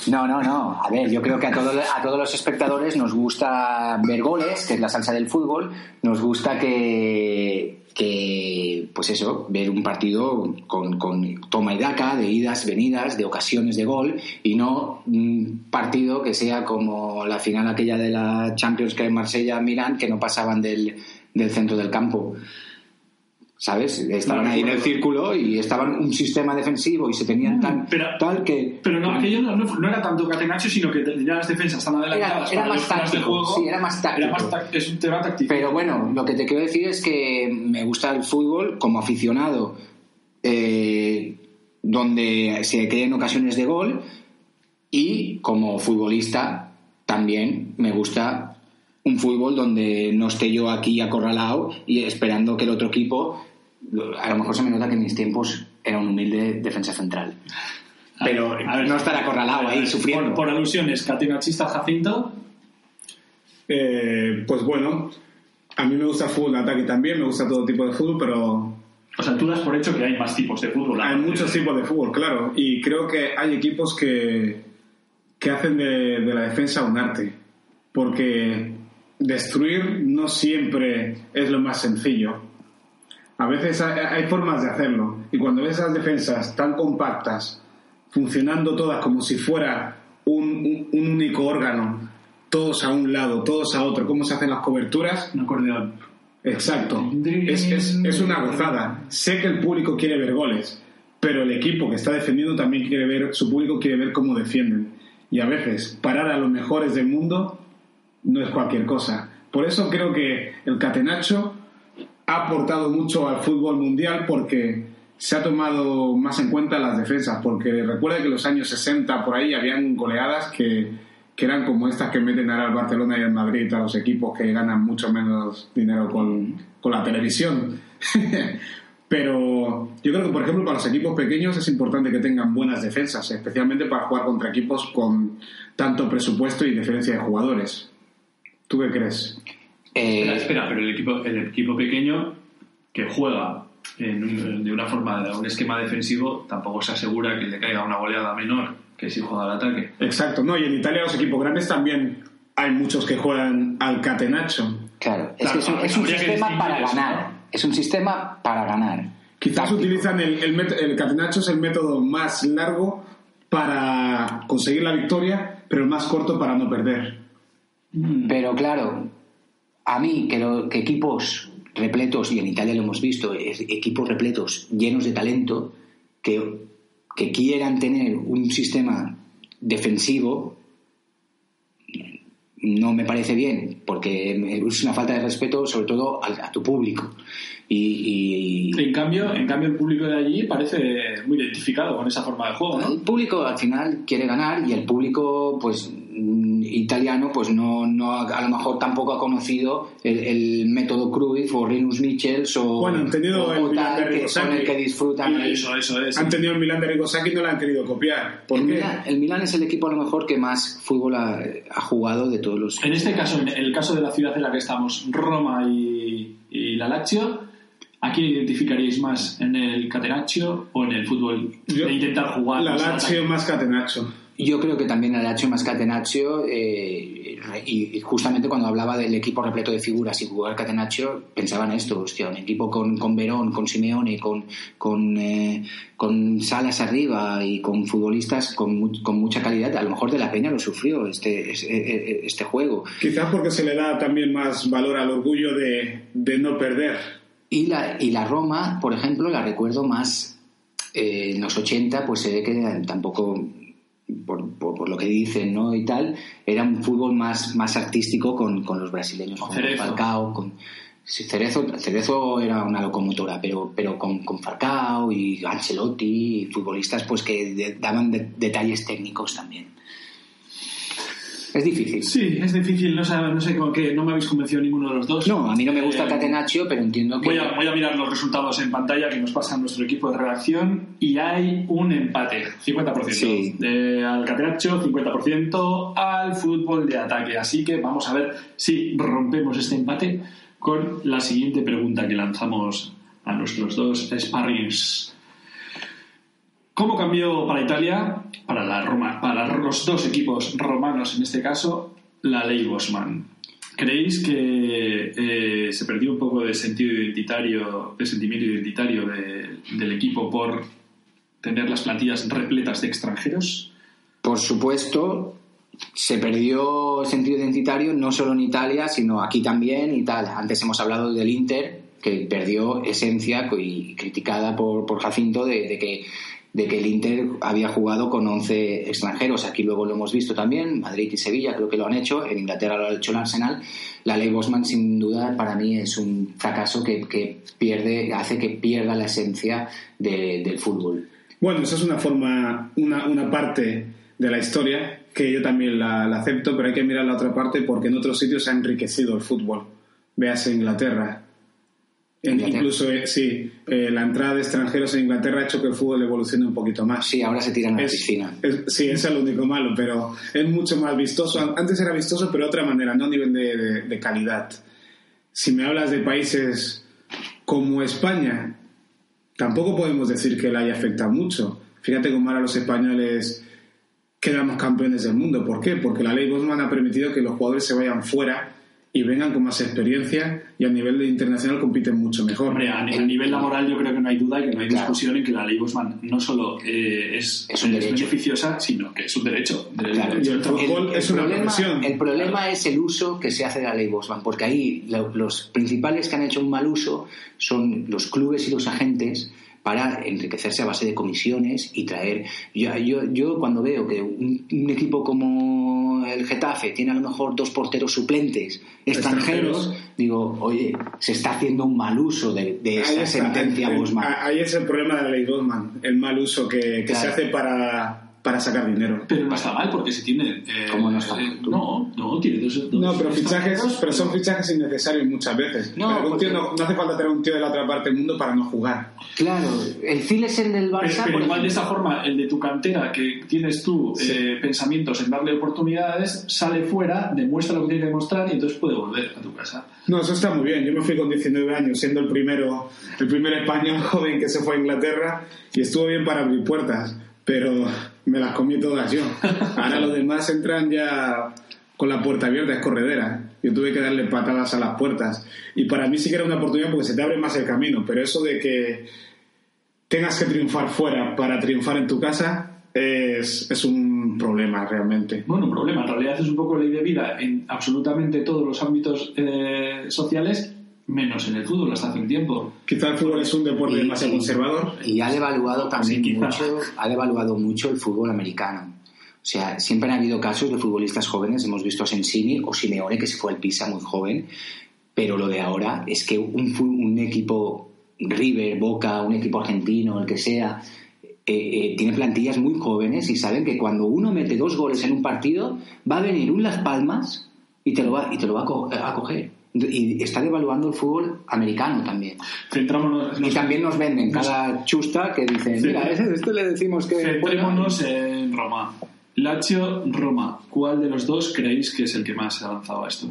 Speaker 3: No, no, no. A ver, yo creo que a, todo- a todos los espectadores nos gusta ver goles, que es la salsa del fútbol. Nos gusta que, que pues eso, ver un partido con, con toma y daca, de idas, venidas, de ocasiones de gol, y no un partido que sea como la final aquella de la Champions que en Marsella-Milán, que no pasaban del, del centro del campo. ¿Sabes? Estaban
Speaker 2: No,
Speaker 3: ahí en el círculo y estaban un sistema defensivo y se tenían tan,
Speaker 2: Pero-
Speaker 3: tal que...
Speaker 2: Pero no, aquello no, no- no era tanto Catenaccio, sino que ya las defensas están adelantadas.
Speaker 3: Era- era
Speaker 2: para
Speaker 3: más táctico,
Speaker 2: juego.
Speaker 3: sí, era más táctico.
Speaker 2: Era más táctico, es un tema táctico.
Speaker 3: Pero bueno, lo que te quiero decir es que me gusta el fútbol como aficionado, eh, donde se creen ocasiones de gol y como futbolista también me gusta un fútbol donde no esté yo aquí acorralado y esperando que el otro equipo, a lo mejor se me nota que en mis tiempos era un humilde defensa central. Pero
Speaker 2: A ver,
Speaker 3: no estar acorralado ahí sufriendo.
Speaker 2: Por, por alusiones, catenachista Jacinto.
Speaker 4: Eh, pues bueno, a mí me gusta el fútbol de ataque también, me gusta todo tipo de fútbol, pero
Speaker 2: O sea, tú das por hecho que hay más tipos de fútbol.
Speaker 4: hay muchos tipos de fútbol, claro. Y creo que hay equipos que, que hacen de, de la defensa un arte. Porque destruir no siempre es lo más sencillo. A veces hay, formas de hacerlo. Y cuando ves esas defensas tan compactas, funcionando todas como si fuera un, un- un único órgano, todos a un lado, todos a otro, cómo se hacen las coberturas,
Speaker 2: Un acordeón.
Speaker 4: Exacto. Es, es, es una gozada. Sé que el público quiere ver goles, pero el equipo que está defendiendo también quiere ver, su público quiere ver cómo defienden. Y a veces parar a los mejores del mundo no es cualquier cosa. Por eso creo que el Catenacho ha aportado mucho al fútbol mundial porque se ha tomado más en cuenta las defensas. Porque recuerda que en los años 60 por ahí habían goleadas que, que eran como estas que meten ahora al Barcelona y al Madrid a los equipos que ganan mucho menos dinero con, con la televisión. Pero yo creo que, por ejemplo, para los equipos pequeños es importante que tengan buenas defensas, especialmente para jugar contra equipos con tanto presupuesto y diferencia de jugadores. ¿Tú qué crees?
Speaker 3: Eh,
Speaker 2: Espera, espera, pero el equipo, el equipo pequeño que juega en un- de una forma, de un esquema defensivo, tampoco se asegura que le caiga una goleada menor que si juega al ataque.
Speaker 4: Exacto, no, y en Italia los equipos grandes también hay muchos que juegan al catenaccio.
Speaker 3: Claro, es
Speaker 2: Claro,
Speaker 3: que es un, es un sistema para
Speaker 2: eso,
Speaker 3: ganar.
Speaker 2: ¿no?
Speaker 3: Es un sistema para ganar.
Speaker 4: Quizás
Speaker 3: Táctico.
Speaker 4: utilizan el, el, el catenaccio es el método más largo para conseguir la victoria, pero el más corto para no perder.
Speaker 3: Pero claro, a mí que, lo- que equipos repletos, y en Italia lo hemos visto, es- equipos repletos llenos de talento, que, que quieran tener un sistema defensivo, no me parece bien, porque es una falta de respeto sobre todo al- a, tu público. Y, y-
Speaker 2: En cambio, en cambio, el público de allí parece muy identificado con esa forma de juego, ¿no?
Speaker 3: El público al final quiere ganar y el público, pues, mm, italiano pues no, no ha- a lo mejor tampoco ha conocido el, el método Cruyff o Rinus Michels o,
Speaker 4: Bueno, han tenido
Speaker 3: o-
Speaker 4: el
Speaker 3: o
Speaker 4: Milan
Speaker 3: tal,
Speaker 4: de
Speaker 3: que
Speaker 4: Arrigo
Speaker 3: son
Speaker 4: Sacchi.
Speaker 3: el que disfrutan ahí.
Speaker 2: Eso, eso es.
Speaker 4: Han tenido el Milan de Rigosaki y no lo han querido copiar. ¿Por
Speaker 3: el,
Speaker 4: qué?
Speaker 3: Milan, el Milan es el equipo a lo mejor que más fútbol ha, ha jugado de todos los
Speaker 2: En este caso, en el caso de la ciudad en la que estamos, Roma y, y la Lazio, ¿a quién identificaríais más? ¿En el Catenaccio o en el fútbol
Speaker 4: Yo-
Speaker 2: de intentar jugar?
Speaker 4: La Lazio más Catenaccio.
Speaker 3: Yo creo que también Lazio más Catenaccio, eh, y, justamente cuando hablaba del equipo repleto de figuras y jugar Catenaccio, pensaba en esto, hostia, un equipo con, con Verón, con Simeone, con, con, eh, con Salas arriba y con futbolistas con, con mucha calidad, a lo mejor de la Peña lo sufrió este, este, este juego.
Speaker 4: Quizás porque se le da también más valor al orgullo de, de no perder.
Speaker 3: Y la, y la Roma, por ejemplo, la recuerdo más eh, en los 80, pues se ve que tampoco, por, por- por lo que dicen ¿no? y tal, era un fútbol más, más artístico con, con los brasileños,
Speaker 2: Con Cerezo.
Speaker 3: Falcao, con... sí, Cerezo, Cerezo era una locomotora, pero, pero con, con Falcao y Ancelotti, y futbolistas pues que de- daban de- detalles técnicos también. Es difícil.
Speaker 2: Sí, es difícil, no sé, no sé con qué, no me habéis convencido ninguno de los dos.
Speaker 3: No, a mí no me gusta
Speaker 2: Eh,
Speaker 3: Catenaccio, pero entiendo que...
Speaker 2: Voy a, voy a mirar los resultados en pantalla que nos pasa nuestro equipo de redacción y hay un empate, 50%.
Speaker 3: Sí.
Speaker 2: De, al Catenaccio, 50% al fútbol de ataque. Así que vamos a ver si rompemos este empate con la siguiente pregunta que lanzamos a nuestros dos sparrings. ¿Cómo cambió para Italia, para, los dos equipos romanos en este caso, la ley Bosman? ¿Creéis que eh, se perdió un poco de sentido identitario, de sentimiento identitario de- del equipo por tener las plantillas repletas de extranjeros?
Speaker 3: Por supuesto, se perdió sentido identitario no solo en Italia, sino aquí también y tal. Antes hemos hablado del Inter, que perdió esencia y criticada por, por Jacinto de que de que el Inter había jugado con 11 extranjeros. Aquí luego lo hemos visto también, Madrid y Sevilla creo que lo han hecho, en Inglaterra lo ha hecho el Arsenal. La ley Bosman sin duda para mí es un fracaso que, que pierde, hace que pierda la esencia de- del fútbol.
Speaker 4: Bueno, esa es una forma, una, una parte de la historia que yo también la, acepto, pero hay que mirar la otra parte porque en otros sitios se ha enriquecido el fútbol. Véase Inglaterra. En- incluso, eh, sí, eh, la entrada de extranjeros en Inglaterra ha hecho que el fútbol evolucione un poquito más.
Speaker 3: Sí, ahora se tiran a la
Speaker 4: Es-
Speaker 3: piscina.
Speaker 4: es- sí, es lo único malo, pero es mucho más vistoso. Antes era vistoso, pero de otra manera, no a nivel de, de- de calidad. Si me hablas de países como España, tampoco podemos decir que le haya afectado mucho. Fíjate cómo ahora los españoles quedamos campeones del mundo. ¿Por qué? Porque la ley Bosman ha permitido que los jugadores se vayan fuera y vengan con más experiencia y a nivel internacional compiten mucho mejor.
Speaker 2: Hombre, a, a nivel laboral yo creo que no hay duda y que no hay
Speaker 3: Claro.
Speaker 2: discusión en que la ley Bosman no solo eh, es,
Speaker 3: Es un derecho.
Speaker 2: beneficiosa, sino que es un derecho. De-
Speaker 3: Claro.
Speaker 2: de-
Speaker 4: Y el fútbol es una
Speaker 3: problema,
Speaker 4: profesión.
Speaker 3: el problema es el uso que se hace de la ley Bosman, porque ahí lo- los principales que han hecho un mal uso son los clubes y los agentes para enriquecerse a base de comisiones y traer... Yo, yo, yo cuando veo que un, un equipo como el Getafe tiene a lo mejor dos porteros suplentes extranjeros,
Speaker 4: Extranjeros.
Speaker 3: digo, oye, se está haciendo un mal uso de, de
Speaker 4: está,
Speaker 3: sentencia
Speaker 4: el-
Speaker 3: Bosman.
Speaker 4: Ahí es el problema de la ley Bosman, el mal uso que, que
Speaker 3: Claro.
Speaker 4: se hace para, para sacar dinero.
Speaker 2: Pero no está mal porque si tiene... eh,
Speaker 3: ¿Cómo no está mal?
Speaker 2: eh, no, no, tiene dos... dos
Speaker 4: No, pero fichajes,
Speaker 2: extranjeros,
Speaker 4: pero son fichajes innecesarios muchas veces.
Speaker 3: No,
Speaker 4: Pero un tío no, no hace falta tener un tío de la otra parte del mundo para no jugar.
Speaker 3: Claro, el Zilesen del
Speaker 2: Pero,
Speaker 3: Barça...
Speaker 2: pero
Speaker 3: por
Speaker 2: igual de esta forma, el de tu cantera, que tienes tú
Speaker 4: Sí.
Speaker 2: eh, pensamientos en darle oportunidades, sale fuera, demuestra lo que tiene que demostrar y entonces puede volver a tu casa.
Speaker 4: No, eso está muy bien. Yo me fui con 19 años, siendo el primero, el primer español joven que se fue a Inglaterra y estuvo bien para abrir puertas, pero me las comí todas yo. Ahora los demás entran ya con la puerta abierta, es corredera. Yo tuve que darle patadas a las puertas. Y para mí sí que era una oportunidad porque se te abre más el camino, pero eso de que tengas que triunfar fuera para triunfar en tu casa es, es un problema realmente.
Speaker 2: Bueno, un problema. En realidad es un poco ley de vida en absolutamente todos los ámbitos eh, sociales, menos en el fútbol hasta hace un tiempo.
Speaker 4: Quizá el fútbol es un deporte
Speaker 3: Y-
Speaker 4: demasiado
Speaker 3: y-
Speaker 4: conservador.
Speaker 3: Y ha devaluado también
Speaker 2: Sí,
Speaker 3: mucho, ha devaluado mucho el fútbol americano. O sea, siempre han habido casos de futbolistas jóvenes, hemos visto a Sensini o Simeone que se fue al Pisa muy joven, pero lo de ahora es que un, un equipo River, Boca, un equipo argentino, el que sea, eh, eh, tiene plantillas muy jóvenes y saben que cuando uno mete dos goles en un partido, va a venir un Las Palmas y te lo va, y te lo va a, co- a coger. Y está devaluando el fútbol americano también.
Speaker 2: Centrámonos,
Speaker 3: Y también nos venden cada chusta que dicen, mira, ese- esto le decimos que...
Speaker 2: Centrémonos en Roma. Lazio, Roma. ¿Cuál de los dos creéis que es el que más se ha avanzado a esto?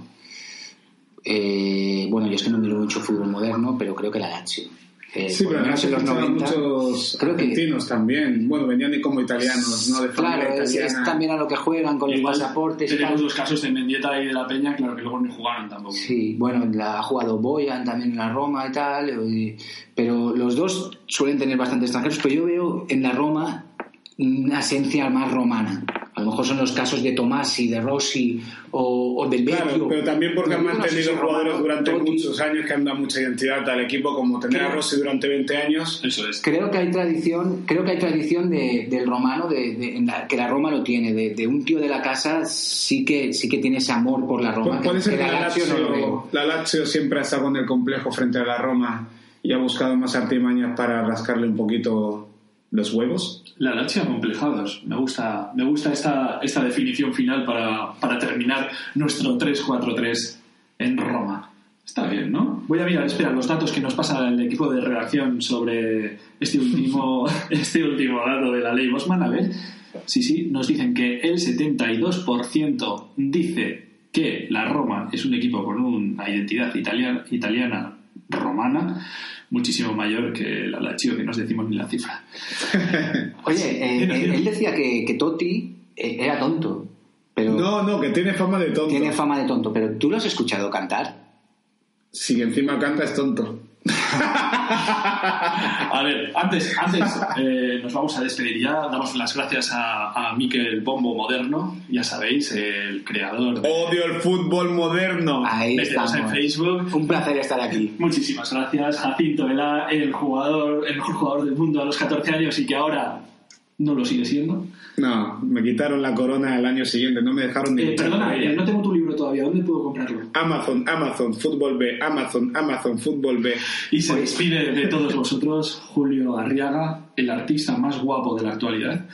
Speaker 3: Eh, bueno, yo es que no miro mucho fútbol moderno, pero creo que la Lazio. Eh,
Speaker 4: Sí, pero
Speaker 3: menos en los
Speaker 4: además
Speaker 3: 90.
Speaker 4: muchos
Speaker 3: creo que-
Speaker 4: argentinos también. Bueno, venían de como italianos, ¿no? De
Speaker 3: Claro, es, es también a lo que juegan con los
Speaker 2: Igual
Speaker 3: pasaportes y
Speaker 2: Tenemos
Speaker 3: tal.
Speaker 2: los casos de Mendieta y de la Peña, claro que luego no jugaron tampoco.
Speaker 3: Sí, bueno, la, ha jugado Boyan también en la Roma y tal, y- pero los dos suelen tener bastante extranjeros, pero yo veo en la Roma una esencia más romana. A lo mejor son los casos de Tomasi, de Rossi o, o del Vecchio.
Speaker 4: Claro, pero también porque han mantenido
Speaker 3: es
Speaker 4: jugadores
Speaker 3: romano,
Speaker 4: durante
Speaker 3: Totti.
Speaker 4: muchos años que han dado mucha identidad al equipo, como tener a
Speaker 3: Creo-
Speaker 4: Rossi durante 20 años.
Speaker 2: Eso es.
Speaker 3: Creo que hay tradición, creo que hay tradición de- del romano, de, de- en la- que la Roma lo tiene, de, de un tío de la casa sí que sí que tiene ese amor por la Roma.
Speaker 4: Pu- Puede ser que la
Speaker 3: Lazio no
Speaker 4: la Lazio siempre ha estado con el complejo frente a la Roma y ha buscado más artimañas para rascarle un poquito los huevos.
Speaker 2: La Lazio acomplejados. Me gusta, me gusta esta, esta definición final para, para terminar nuestro 3-4-3 en Roma. Está bien, ¿no? Voy a mirar, espera, los datos que nos pasa el equipo de redacción sobre este último, este último dato de la ley Bosman. A ver, sí, sí, nos dicen que el 72% dice que la Roma es un equipo con una identidad italiana, italiana romana muchísimo mayor que la Lazio, que no os decimos ni la cifra.
Speaker 3: Oye, eh, él,
Speaker 2: dime.
Speaker 3: él decía que, que Totti eh, era tonto, pero
Speaker 4: No, no, que tiene fama de tonto.
Speaker 3: tiene fama de tonto. Pero tú lo has escuchado cantar.
Speaker 4: Si encima canta es tonto.
Speaker 2: A ver, antes, antes eh, nos vamos a despedir ya. Damos las gracias a, a Miquel Bombo Moderno, ya sabéis, el creador de
Speaker 4: Odio el fútbol moderno.
Speaker 3: Ahí
Speaker 2: Métenos en
Speaker 3: estamos.
Speaker 2: Facebook.
Speaker 3: Un placer estar aquí.
Speaker 2: Muchísimas gracias, Jacinto Vela, el jugador, el mejor jugador del mundo a los 14 años y que ahora no lo sigue siendo.
Speaker 4: No, me quitaron la corona el año siguiente, no me dejaron ni
Speaker 2: Eh, perdona, eh,
Speaker 4: ella.
Speaker 2: no tengo tu libro todavía. ¿Dónde puedo comprarlo?
Speaker 4: Amazon, Amazon, Fútbol B, Amazon, Amazon, Fútbol B.
Speaker 2: Y se despide de todos vosotros Julio Arriaga, el artista más guapo de la actualidad.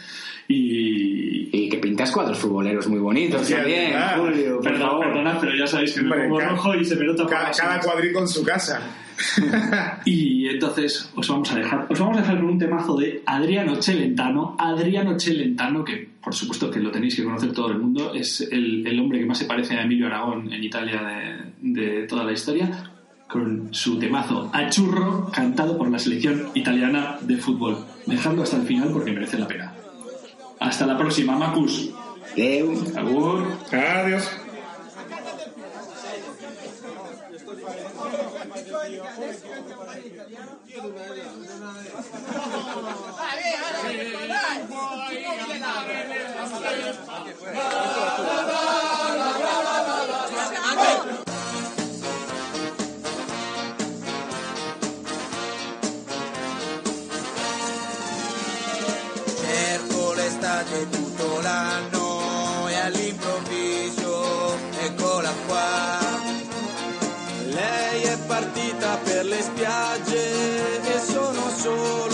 Speaker 2: Y,
Speaker 3: Y que pintas cuadros futboleros muy bonitos
Speaker 4: Hostia,
Speaker 3: también,
Speaker 4: ¿verdad?
Speaker 3: Julio. por
Speaker 2: Perdón,
Speaker 3: favor.
Speaker 2: perdonad, pero ya sabéis que me
Speaker 4: Hombre,
Speaker 2: pongo rojo y se me nota
Speaker 4: Cada, cada
Speaker 2: uñas.
Speaker 4: cuadrico en su casa.
Speaker 2: Y entonces os vamos a dejar, os vamos a dejar con un temazo de Adriano Celentano. Adriano Celentano, que por supuesto que lo tenéis que conocer todo el mundo, es el, el hombre que más se parece a Emilio Aragón en Italia de, de toda la historia, con su temazo a churro cantado por la selección italiana de fútbol. Dejadlo hasta el final porque merece la pena. Hasta la próxima, Macus.
Speaker 6: vedi che adesso che andiamo a italiano. Io dovrei andare. Dai, dai, dai. Dai, dai. Solo